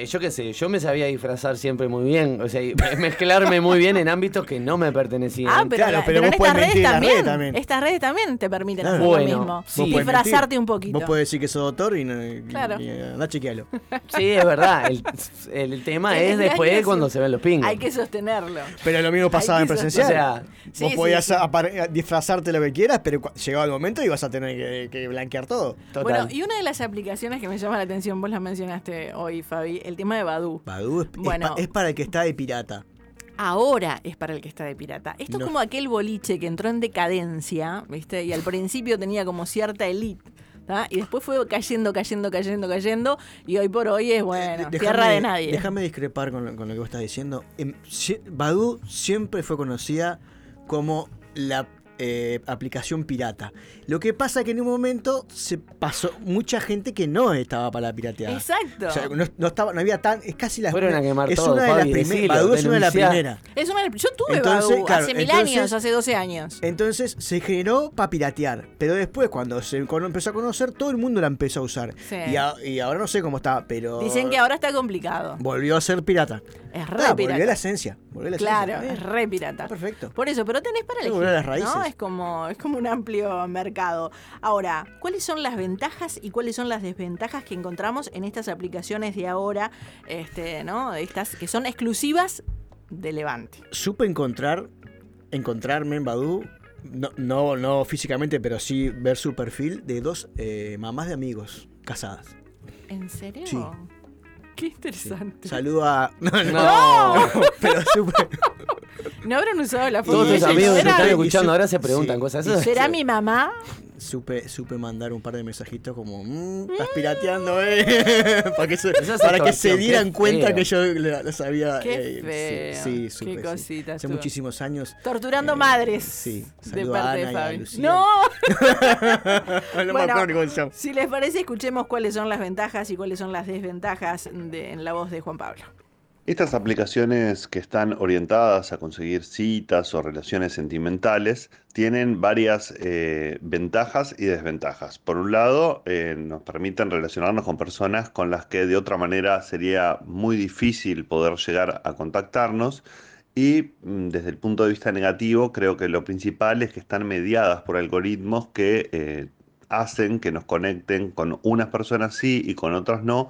yo qué sé, yo me sabía disfrazar siempre muy bien, o sea, y mezclarme muy bien en ámbitos que no me pertenecían. Ah, pero, Claro, la- pero pero en vos podés estas redes, en también, redes también. Estas redes también te permiten Claro. hacer Bueno, lo mismo. sí. Disfrazarte mentir. un poquito. Vos podés decir que sos doctor y, no, y- Claro. y andá chequealo. Sí, es verdad. El, el tema es después cuando se ven los pingos. Hay que sostenerlo. Pero lo mismo pasaba en presencial. O sea, Sí, vos sí, podías disfrazarte lo que quieras, pero llegaba el momento y vas a tener que, que blanquear todo. Total. Bueno, y una de las aplicaciones que me llama la atención, vos la mencionaste hoy, Fabi, el tema de Badu. Badoo es, es Bueno. pa- es para el que está de pirata. Ahora es para el que está de pirata. Esto No. es como aquel boliche que entró en decadencia, ¿viste? Y al principio tenía como cierta elite. ¿tá? Y después fue cayendo, cayendo, cayendo, cayendo. Y hoy por hoy es, bueno, Déjame- tierra de nadie. Déjame discrepar con lo, con lo que vos estás diciendo. Em, Badoo siempre fue conocida como la eh, aplicación pirata. Lo que pasa que en un momento se pasó mucha gente que no estaba para la pirateada. Exacto. O sea, no, no estaba, no había tan, es casi la Fueron a quemar es todo, una de las primeras. decilo, Badoo es una de las primeras. Es una- yo tuve Entonces, Badu claro, hace mil entonces- años, hace 12 años. Entonces se generó para piratear. Pero después, cuando se empezó a conocer, todo el mundo la empezó a usar. Sí. Y, a- y ahora no sé cómo está, pero. Dicen que ahora está complicado. Volvió a ser pirata. Es re Ah, pirata. Volvió a la esencia. Volvió a la Claro, esencia. es re pirata. Perfecto. Por eso, pero tenés para elegir. volver a las ¿no? Es como, es como un amplio mercado. Ahora, ¿cuáles son las ventajas y cuáles son las desventajas que encontramos en estas aplicaciones de ahora, este, ¿no? Estas que son exclusivas de Levante. Supe encontrar, encontrarme en Badu, no, no, no físicamente, pero sí ver su perfil de dos eh, mamás de amigos casadas. ¿En serio? Sí. Qué interesante. Saludo a. No, no, No. pero supe. ¿No habrán usado la foto? Todos tus amigos que están escuchando y- ahora se preguntan sí. cosas. ¿Será mi mamá? Supe, supe mandar un par de mensajitos como, "Mm, estás pirateando, eh. para que se, es para que se dieran qué cuenta feo. que yo había. Qué eh, feo, sí, sí, qué Hace muchísimos años. Torturando Eh, madres. sí. De a parte de Ana y a Fabi. Lucía. ¡No! no me Bueno. Si les parece, escuchemos cuáles son las ventajas y cuáles son las desventajas de- en la voz de Juan Pablo. Estas aplicaciones que están orientadas a conseguir citas o relaciones sentimentales tienen varias eh, ventajas y desventajas. Por un lado, eh, nos permiten relacionarnos con personas con las que de otra manera sería muy difícil poder llegar a contactarnos. Y mm, desde el punto de vista negativo, creo que lo principal es que están mediadas por algoritmos que eh, hacen que nos conecten con unas personas sí y con otras no.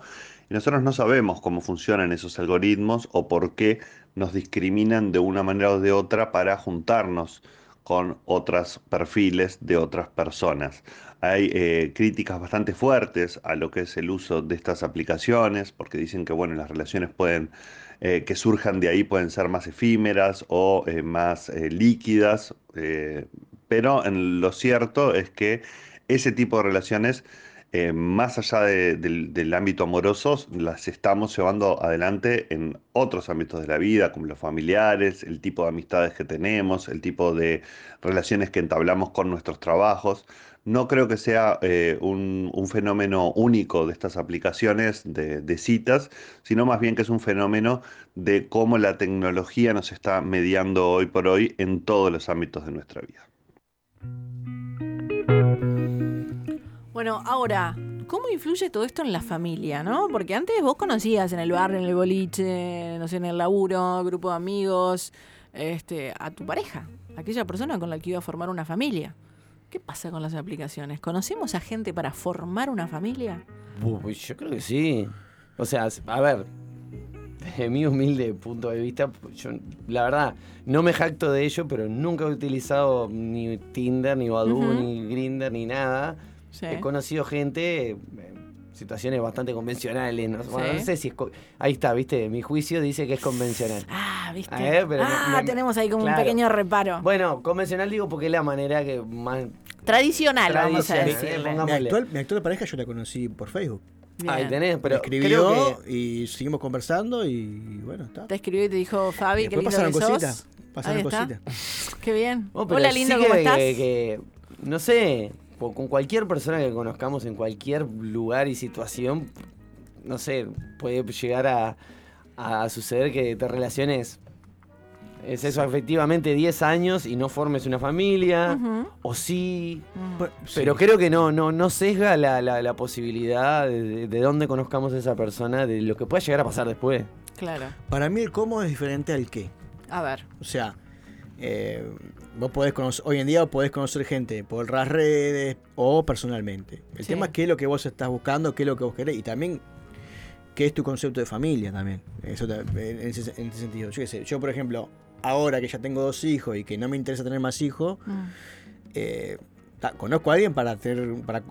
Y nosotros no sabemos cómo funcionan esos algoritmos o por qué nos discriminan de una manera o de otra para juntarnos con otros perfiles de otras personas. Hay eh, críticas bastante fuertes a lo que es el uso de estas aplicaciones, porque dicen que bueno, las relaciones pueden, eh, que surjan de ahí pueden ser más efímeras o eh, más líquidas, pero en lo cierto es que ese tipo de relaciones, eh, más allá de- del, ámbito amoroso, las estamos llevando adelante en otros ámbitos de la vida, como los familiares, el tipo de amistades que tenemos, el tipo de relaciones que entablamos con nuestros trabajos. No creo que sea eh, un, fenómeno único de estas aplicaciones de citas, sino más bien que es un fenómeno de cómo la tecnología nos está mediando hoy por hoy en todos los ámbitos de nuestra vida. Bueno, ahora, ¿cómo influye todo esto en la familia, no? Porque antes vos conocías en el barrio, en el boliche, no sé, en el laburo, grupo de amigos, este, a tu pareja, aquella persona con la que iba a formar una familia. ¿Qué pasa con las aplicaciones? ¿Conocemos a gente para formar una familia? Uy, yo creo que sí. O sea, a ver, desde mi humilde punto de vista, yo la verdad no me jacto de ello, pero nunca he utilizado ni Tinder, ni Badoo, ni Grindr, ni nada. Sí. He conocido gente en situaciones bastante convencionales. No, Bueno, Sí. no sé si es... Ahí está, viste, mi juicio dice que es convencional. Ah, ¿viste? Eh, pero no- ah, no- tenemos ahí como claro. un pequeño reparo. Bueno, convencional digo porque es la manera que más... Tradicional, vamos a decirle. eh, Mi actual, mi actual pareja yo la conocí por Facebook. Ahí tenés, pero Me escribió creo y seguimos conversando y bueno, está. Te escribió y te dijo, Fabi, qué Después lindo pasaron que sos. cositas, pasaron cositas. Qué bien. Oh, Hola, sí lindo, que- ¿cómo estás? que- que, no sé, con cualquier persona que conozcamos en cualquier lugar y situación, no sé, puede llegar a, a suceder que te relaciones, es eso, efectivamente 10 años y no formes una familia, o sí, Bueno, pero sí. creo que no, no, no sesga la, la- la posibilidad de, de- de dónde conozcamos a esa persona, de lo que pueda llegar a pasar después. Claro. Para mí el cómo es diferente al qué. A ver. O sea, eh, vos podés conocer, hoy en día podés conocer gente por las redes o personalmente. El Sí. tema es qué es lo que vos estás buscando, qué es lo que vos querés y también qué es tu concepto de familia también. Eso en ese, en ese sentido. Yo qué sé, yo por ejemplo, ahora que ya tengo dos hijos y que no me interesa tener más hijos, Mm. eh, ta- conozco a alguien para tener para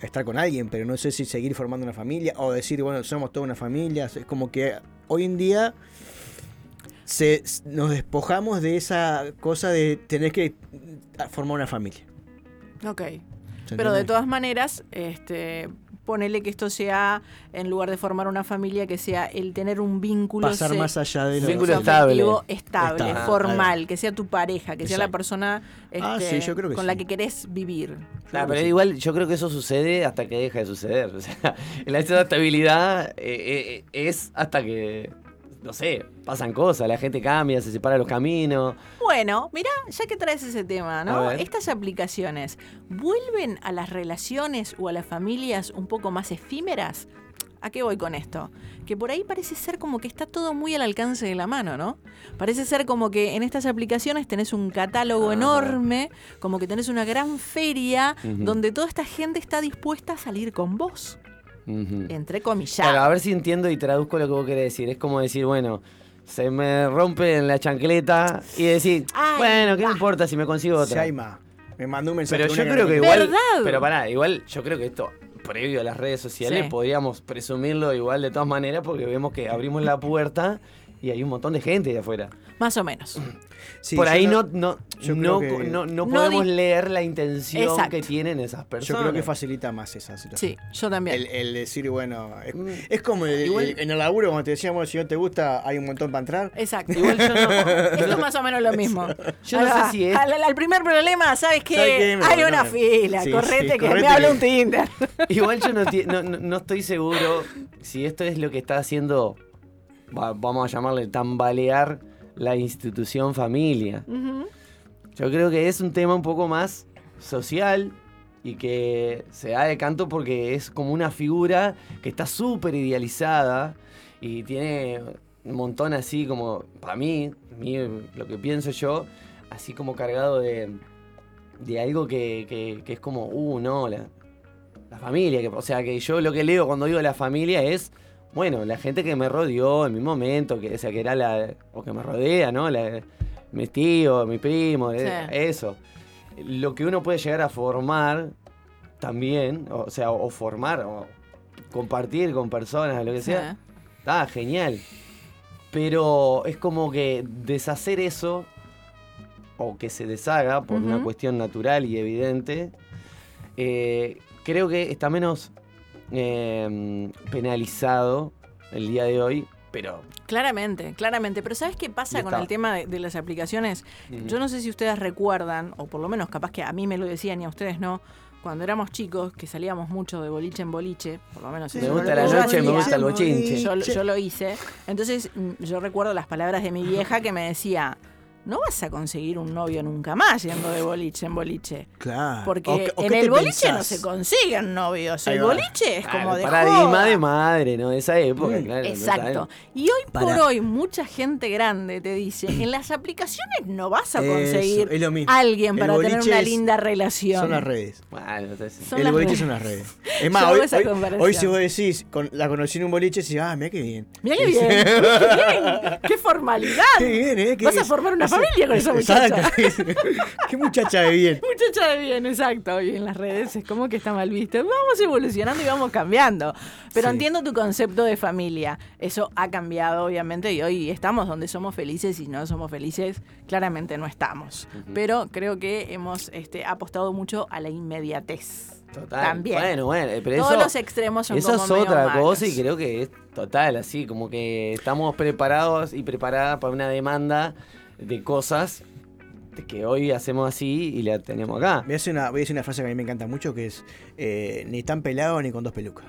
estar con alguien, pero no sé si seguir formando una familia o decir, bueno, somos toda una familia. Es como que hoy en día se, nos despojamos de esa cosa de tener que formar una familia. Ok. ¿Se Pero de todas maneras, este, ponele que esto sea, en lugar de formar una familia, que sea el tener un vínculo Pasar se- más allá de lo- Vínculo estable. estable, formal, que sea tu pareja, que sea la persona Ah, este, sí, yo creo que con sí. la que querés vivir. Claro, pero igual yo creo que eso sucede hasta que deja de suceder. O sea, la estabilidad eh, eh, es hasta que, no sé, pasan cosas, la gente cambia, se separa los caminos. Bueno, mira, ya que traes ese tema, ¿no? Estas aplicaciones vuelven a las relaciones o a las familias un poco más efímeras. ¿A qué voy con esto? Que por ahí parece ser como que está todo muy al alcance de la mano, ¿no? Parece ser como que en estas aplicaciones tenés un catálogo enorme, como que tenés una gran feria donde toda esta gente está dispuesta a salir con vos, Entre comillas. Claro, a ver si entiendo y traduzco lo que vos querés decir. Es como decir, bueno, se me rompe en la chancleta y decir, Ay, bueno, ¿qué me importa si me consigo otra? Shaima, me mandó un mensaje. Pero yo creo que igual. ¿Verdad? Pero pará, igual yo creo que esto, previo a las redes sociales, Sí. podríamos presumirlo igual de todas maneras porque vemos que abrimos la puerta y hay un montón de gente de afuera. Más o menos. Sí, Por yo ahí no- no, no, yo no, creo que- no, no No podemos di- leer la intención Exacto. que tienen esas Yo personas. creo que facilita más esa situación. Sí, yo también. El, el decir, bueno, es, Mm. es como el- Igual- el- en el laburo cuando te decíamos, si no te gusta, hay un montón para entrar. Exacto. Igual yo no- Esto es más o menos lo mismo. Yo no Ahí sé va. si es- Al, al primer problema, ¿sabes qué? ¿Sabe qué? Me Hay una no. fila, Sí, correte sí, que correte me habla que- un Tinder. Igual yo no, ti- no, no- no estoy seguro si esto es lo que está haciendo, va- vamos a llamarle tambalear la institución familia. Yo creo que es un tema un poco más social y que se da de canto porque es como una figura que está súper idealizada y tiene un montón así como, para mí, mí, lo que pienso yo, así como cargado de, de algo que, que- que es como, uh, no, la, la familia. Que, o sea, que yo lo que leo cuando digo la familia es, bueno, la gente que me rodeó en mi momento, que, o sea, que era la, o que me rodea, ¿no? La, mis tíos, mis primos, Sí. eh, eso. Lo que uno puede llegar a formar también, o sea, o formar, o compartir con personas, lo que Sí. sea, está genial. Pero es como que deshacer eso, o que se deshaga por una cuestión natural y evidente, eh, creo que está menos eh, penalizado el día de hoy, pero Claramente, claramente. Pero ¿sabes qué pasa con el tema de, de las aplicaciones? Yo no sé si ustedes recuerdan, o por lo menos capaz que a mí me lo decían y a ustedes no, cuando éramos chicos, que salíamos mucho de boliche en boliche, por lo menos Me eso gusta la noche, me gusta el bochinche. Yo, yo lo hice. Entonces mm, yo recuerdo las palabras de mi vieja que me decía, no vas a conseguir un novio nunca más yendo de boliche en boliche. Claro. Porque ¿O qué- o en el boliche no se consiguen novios. El boliche es como de paradigma joda. de madre, ¿no? De esa época, Mm. claro. Exacto. Y hoy por hoy mucha gente grande te dice, en las aplicaciones no vas a Eso, conseguir es lo mismo. alguien para tener una es- linda relación. Son las redes. Bueno, entonces- Son el las boliche redes. son las redes. Es más, hoy, si vos decís, con, la conocí en un boliche, decís, ah, mira qué bien. Mira qué bien, qué bien, qué formalidad. Qué bien, ¿eh? Qué Vas a formar una familia con esa Exacto. muchacha. qué muchacha de bien. Muchacha de bien, exacto. Y en las redes es como que está mal visto. Vamos evolucionando y vamos cambiando. Pero Sí. entiendo tu concepto de familia. Eso ha cambiado, obviamente, y hoy estamos donde somos felices y no somos felices, claramente no estamos. Pero creo que hemos este, apostado mucho a la inmediatez. Total. También. Bueno, bueno, pero Todos eso, los extremos son eso como es otra malos. cosa y creo que es total, así como que estamos preparados y preparadas para una demanda de cosas de que hoy hacemos así y la tenemos acá. Voy a, decir una, voy a decir una frase que a mí me encanta mucho, que es, eh, ni tan pelado ni con dos pelucas.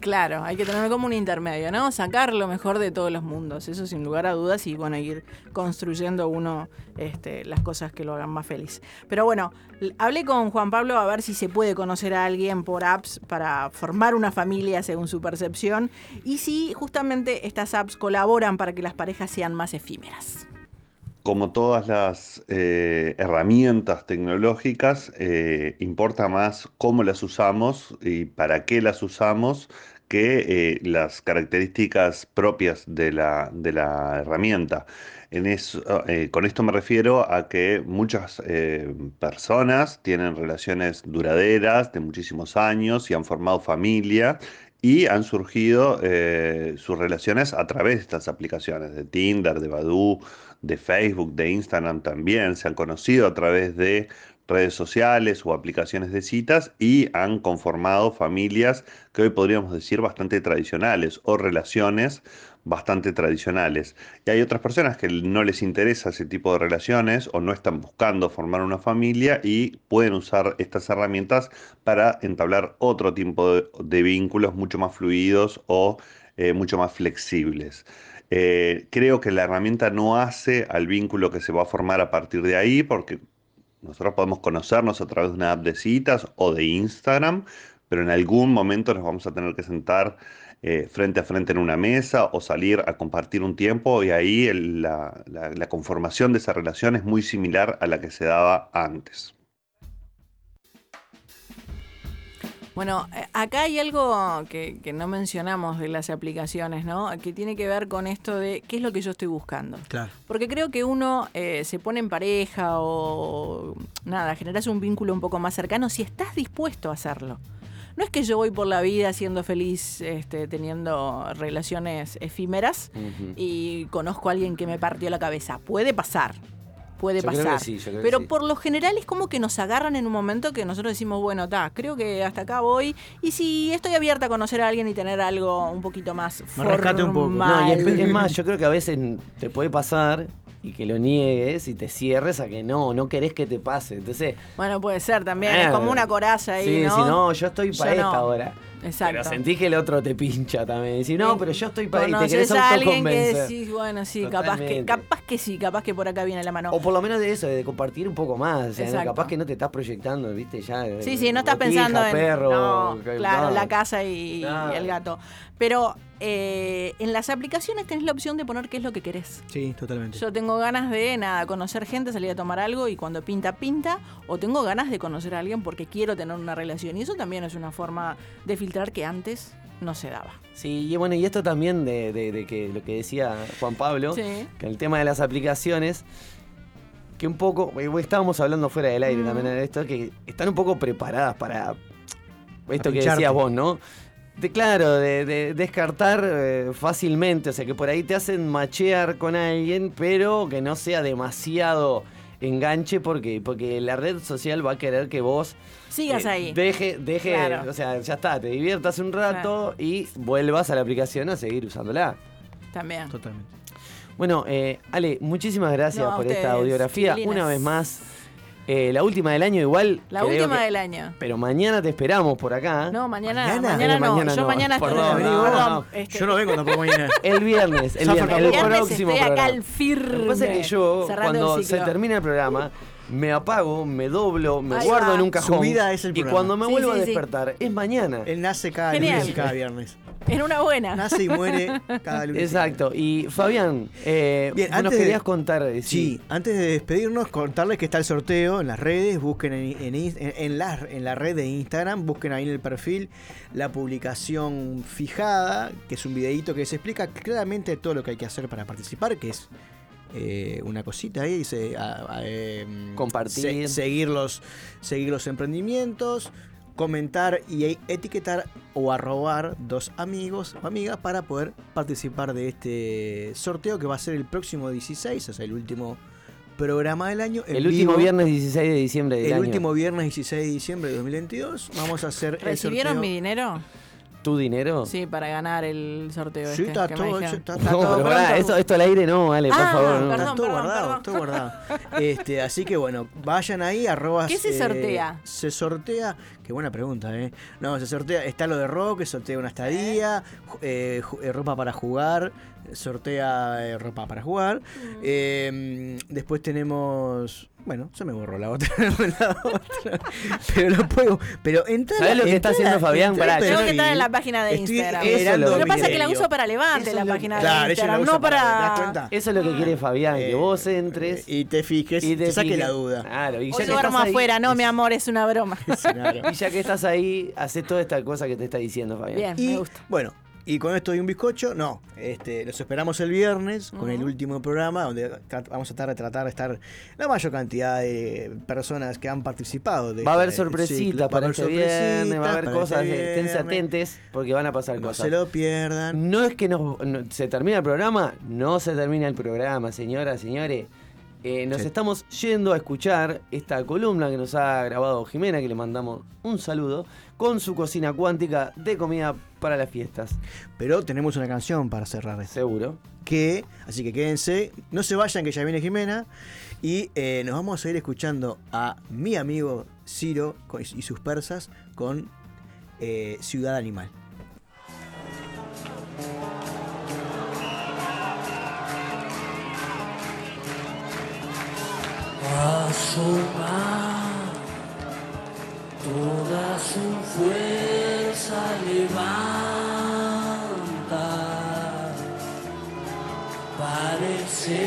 Claro, hay que tener como un intermedio, ¿no? Sacar lo mejor de todos los mundos, eso sin lugar a dudas, y bueno, ir construyendo uno este, las cosas que lo hagan más feliz. Pero bueno, hablé con Juan Pablo a ver si se puede conocer a alguien por apps para formar una familia según su percepción, y si justamente estas apps colaboran para que las parejas sean más efímeras. Como todas las eh, herramientas tecnológicas, eh, importa más cómo las usamos y para qué las usamos que eh, las características propias de la, de la herramienta. Con esto me refiero a que muchas personas tienen relaciones duraderas de muchísimos años y han formado familia y han surgido sus relaciones a través de estas aplicaciones, de Tinder, de Badoo, de Facebook, de Instagram también. Se han conocido a través de redes sociales o aplicaciones de citas y han conformado familias que hoy podríamos decir bastante tradicionales o relaciones bastante tradicionales. Y hay otras personas que no les interesa ese tipo de relaciones o no están buscando formar una familia y pueden usar estas herramientas para entablar otro tipo de, vínculos mucho más fluidos o eh, mucho más flexibles. Eh, creo que la herramienta no hace al vínculo que se va a formar a partir de ahí, porque nosotros podemos conocernos a través de una app de citas o de Instagram, pero en algún momento nos vamos a tener que sentar eh, frente a frente en una mesa o salir a compartir un tiempo y ahí el- la, la- la conformación de esa relación es muy similar a la que se daba antes. Bueno, eh, acá hay algo que, que no mencionamos de las aplicaciones, ¿no? Que tiene que ver con esto de qué es lo que yo estoy buscando. Claro. Porque creo que uno eh, se pone en pareja o nada, generas un vínculo un poco más cercano si estás dispuesto a hacerlo. No es que yo voy por la vida siendo feliz, este, teniendo relaciones efímeras y conozco a alguien que me partió la cabeza. Puede pasar, puede Yo creo pasar. que sí, yo creo que pero sí. por lo general es como que nos agarran en un momento que nosotros decimos, bueno, está, creo que hasta acá voy. Y si estoy abierta a conocer a alguien y tener algo un poquito más Me rescate un poco. No, y es, formal. es más, yo creo que a veces te puede pasar y que lo niegues y te cierres a que no, no querés que te pase. Entonces, Bueno, puede ser también, es como una coraza ahí, sí, ¿no? si no, yo estoy para Yo no. esta hora. Exacto. Pero sentís que el otro te pincha también. Decís, no, pero yo estoy para ahí, te querés a alguien que decís, bueno, sí, capaz que, capaz que sí, capaz que por acá viene la mano. O por lo menos de eso, de compartir un poco más. O sea, ¿no? Exacto. capaz que no te estás proyectando, viste, ya. Sí, sí, no estás botija, pensando en perro, no, claro, no. la casa y el gato. Pero eh, en las aplicaciones tenés la opción de poner qué es lo que querés. Sí, totalmente. Yo tengo ganas de nada, conocer gente, salir a tomar algo y cuando pinta, pinta. O tengo ganas de conocer a alguien porque quiero tener una relación. Y eso también es una forma de filtrar que antes no se daba. Sí, y bueno, y esto también de, de- de que lo que decía Juan Pablo, Sí. que el tema de las aplicaciones, que un poco, eh, estábamos hablando fuera del aire Mm. también de esto, que están un poco preparadas para esto que decías vos, ¿no? De, claro, de, de descartar eh, fácilmente, o sea que por ahí te hacen machear con alguien, pero que no sea demasiado enganche porque, porque la red social va a querer que vos Sigas eh, ahí. Deje, deje, Claro. o sea, ya está, te diviertas un rato y vuelvas a la aplicación a seguir usándola. También. Totalmente. Bueno, eh, Ale, muchísimas gracias No, por ustedes, esta audiografía. Una vez más, eh, la última del año igual. La última que- del año. Pero mañana te esperamos por acá. No, mañana, ¿Mañana? mañana, no. mañana Yo no. mañana Perdón, estoy. no, perdón, no. este, Yo no vengo tampoco mañana. El viernes, el viernes, el el viernes próximo estoy acá programa. al firme. Lo que pasa es que yo, cuando se termina el programa, me apago, me doblo, me Ahí guardo va. en un cajón. Su vida es el y programa. cuando me Sí, vuelvo sí, a sí. despertar, es mañana. Él nace cada Genial. lunes y cada viernes. En una buena. Nace y muere cada lunes. Exacto. Y Fabián, eh, Bien, vos nos antes de- querías contar. eh, Sí, antes de despedirnos, contarles que está el sorteo en las redes, busquen en, en, in- en- en la, en la red de Instagram, busquen ahí en el perfil la publicación fijada, que es un videito que se explica claramente todo lo que hay que hacer para participar, que es eh, una cosita ahí, se- a- a, em, Compartir. se- seguir, los, seguir los emprendimientos, comentar y etiquetar o arrobar dos amigos o amigas para poder participar de este sorteo que va a ser el próximo 16, o sea, el último programa del año. El último vivo. viernes 16 de diciembre del El año. último viernes 16 de diciembre de 2022 vamos a hacer el ¿Recibieron sorteo. mi dinero? ¿Tu dinero? Sí, para ganar el sorteo. Sí, este, está que me todo dijeron. hecho, está- Está No, todo pero pará, pronto. esto, esto al aire no, Ale, por Ah, favor. no. perdón. Está todo perdón, guardado, perdón. todo guardado. Este, así que bueno, vayan ahí, arroba. ¿Qué se eh, sortea? se sortea, qué buena pregunta, ¿eh? No, se sortea, está lo de rock, que sortea una estadía, eh, eh, ropa para jugar, sortea eh, ropa para jugar. Mm. Eh, después tenemos. Bueno, se me borró la otra. la otra. Pero lo puedo. Pero entra. ¿Sabés lo que está haciendo Fabián? Pará, Tengo que estar en la página de Estoy Instagram. generando Lo que pasa es que la uso para levante la es lo- página Claro, de Instagram, no para- ¿te para... Eso es lo que quiere Fabián, que Eh, vos entres y te fijes, y te saque fijes. la duda. Claro, y ya Hoy que duermo estás ahí- afuera, no, mi amor, es una broma. Y ya que estás ahí, hace toda esta cosa que te está diciendo Fabián. Bien, Y me gusta. bueno, y con esto y un bizcocho, no. Este, los esperamos el viernes con el último programa donde vamos a tratar de tratar de estar la mayor cantidad de personas que han participado. De Va a haber este sorpresitas ciclo. Va a para haber este viernes, va a haber para cosas, este esténse viernes. atentes porque van a pasar No cosas. se lo pierdan. No es que nos, no- se termina el programa, no se termina el programa, señoras, señores. Eh, nos Sí. estamos yendo a escuchar esta columna que nos ha grabado Jimena, que le mandamos un saludo, con su cocina cuántica de comida para las fiestas. Pero tenemos una canción para cerrar esto. Seguro. Que, así que quédense, no se vayan que ya viene Jimena. Y eh, nos vamos a ir escuchando a mi amigo Ciro y sus persas con eh, Ciudad Animal. Toda su fuerza levanta. Parece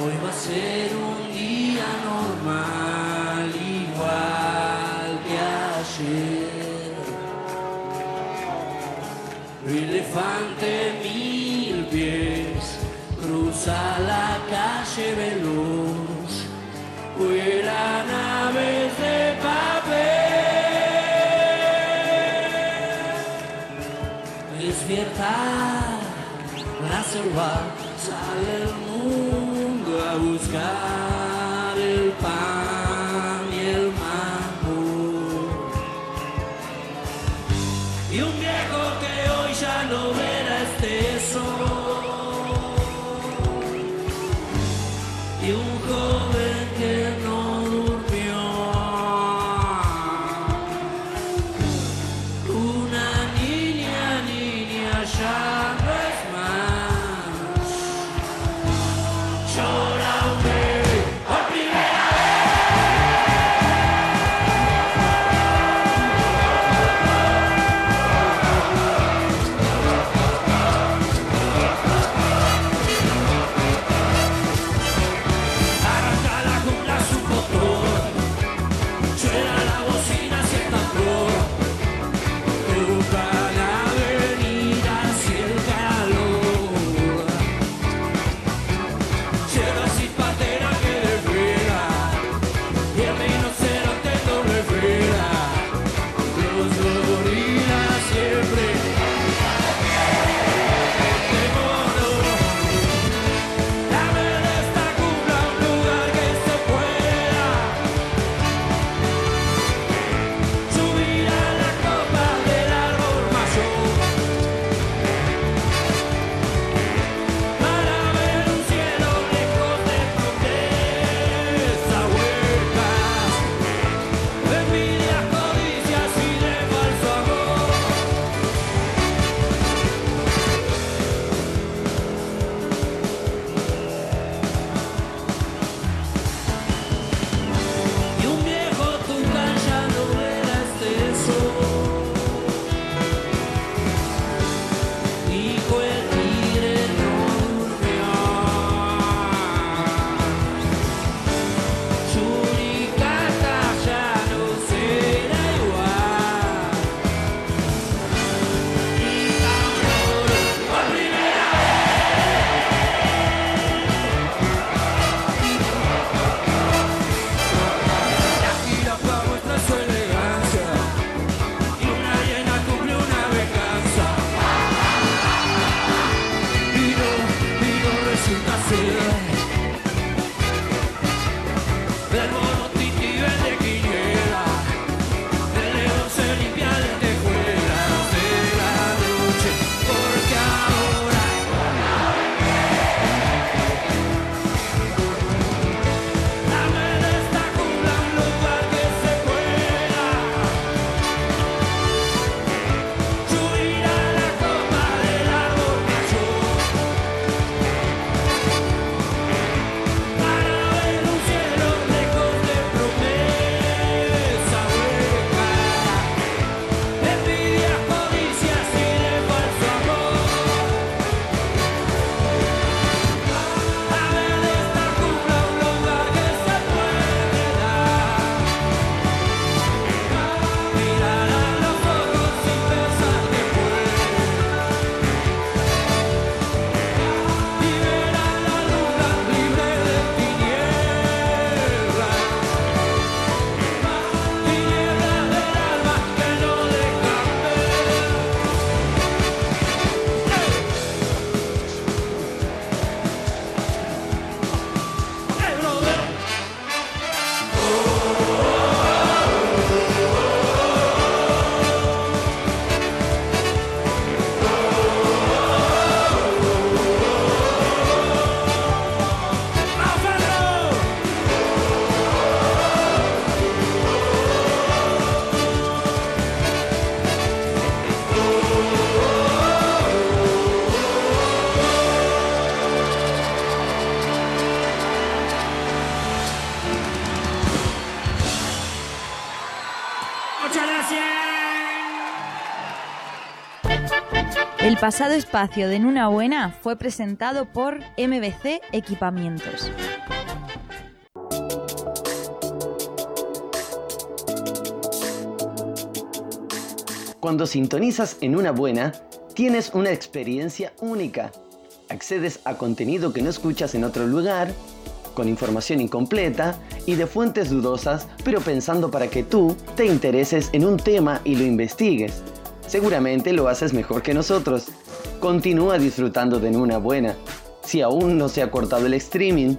hoy va a ser un día normal igual que ayer. Elefante mil pies cruza la calle veloz, vuela naves de papel. Despierta la selva, sale el mundo a buscar el pan Pasado espacio de En una buena fue presentado por MBC Equipamientos. Cuando sintonizas en una buena, tienes una experiencia única. Accedes a contenido que no escuchas en otro lugar, con información incompleta y de fuentes dudosas, pero pensando para que tú te intereses en un tema y lo investigues. Seguramente lo haces mejor que nosotros. Continúa disfrutando de una buena. Si aún no se ha cortado el streaming,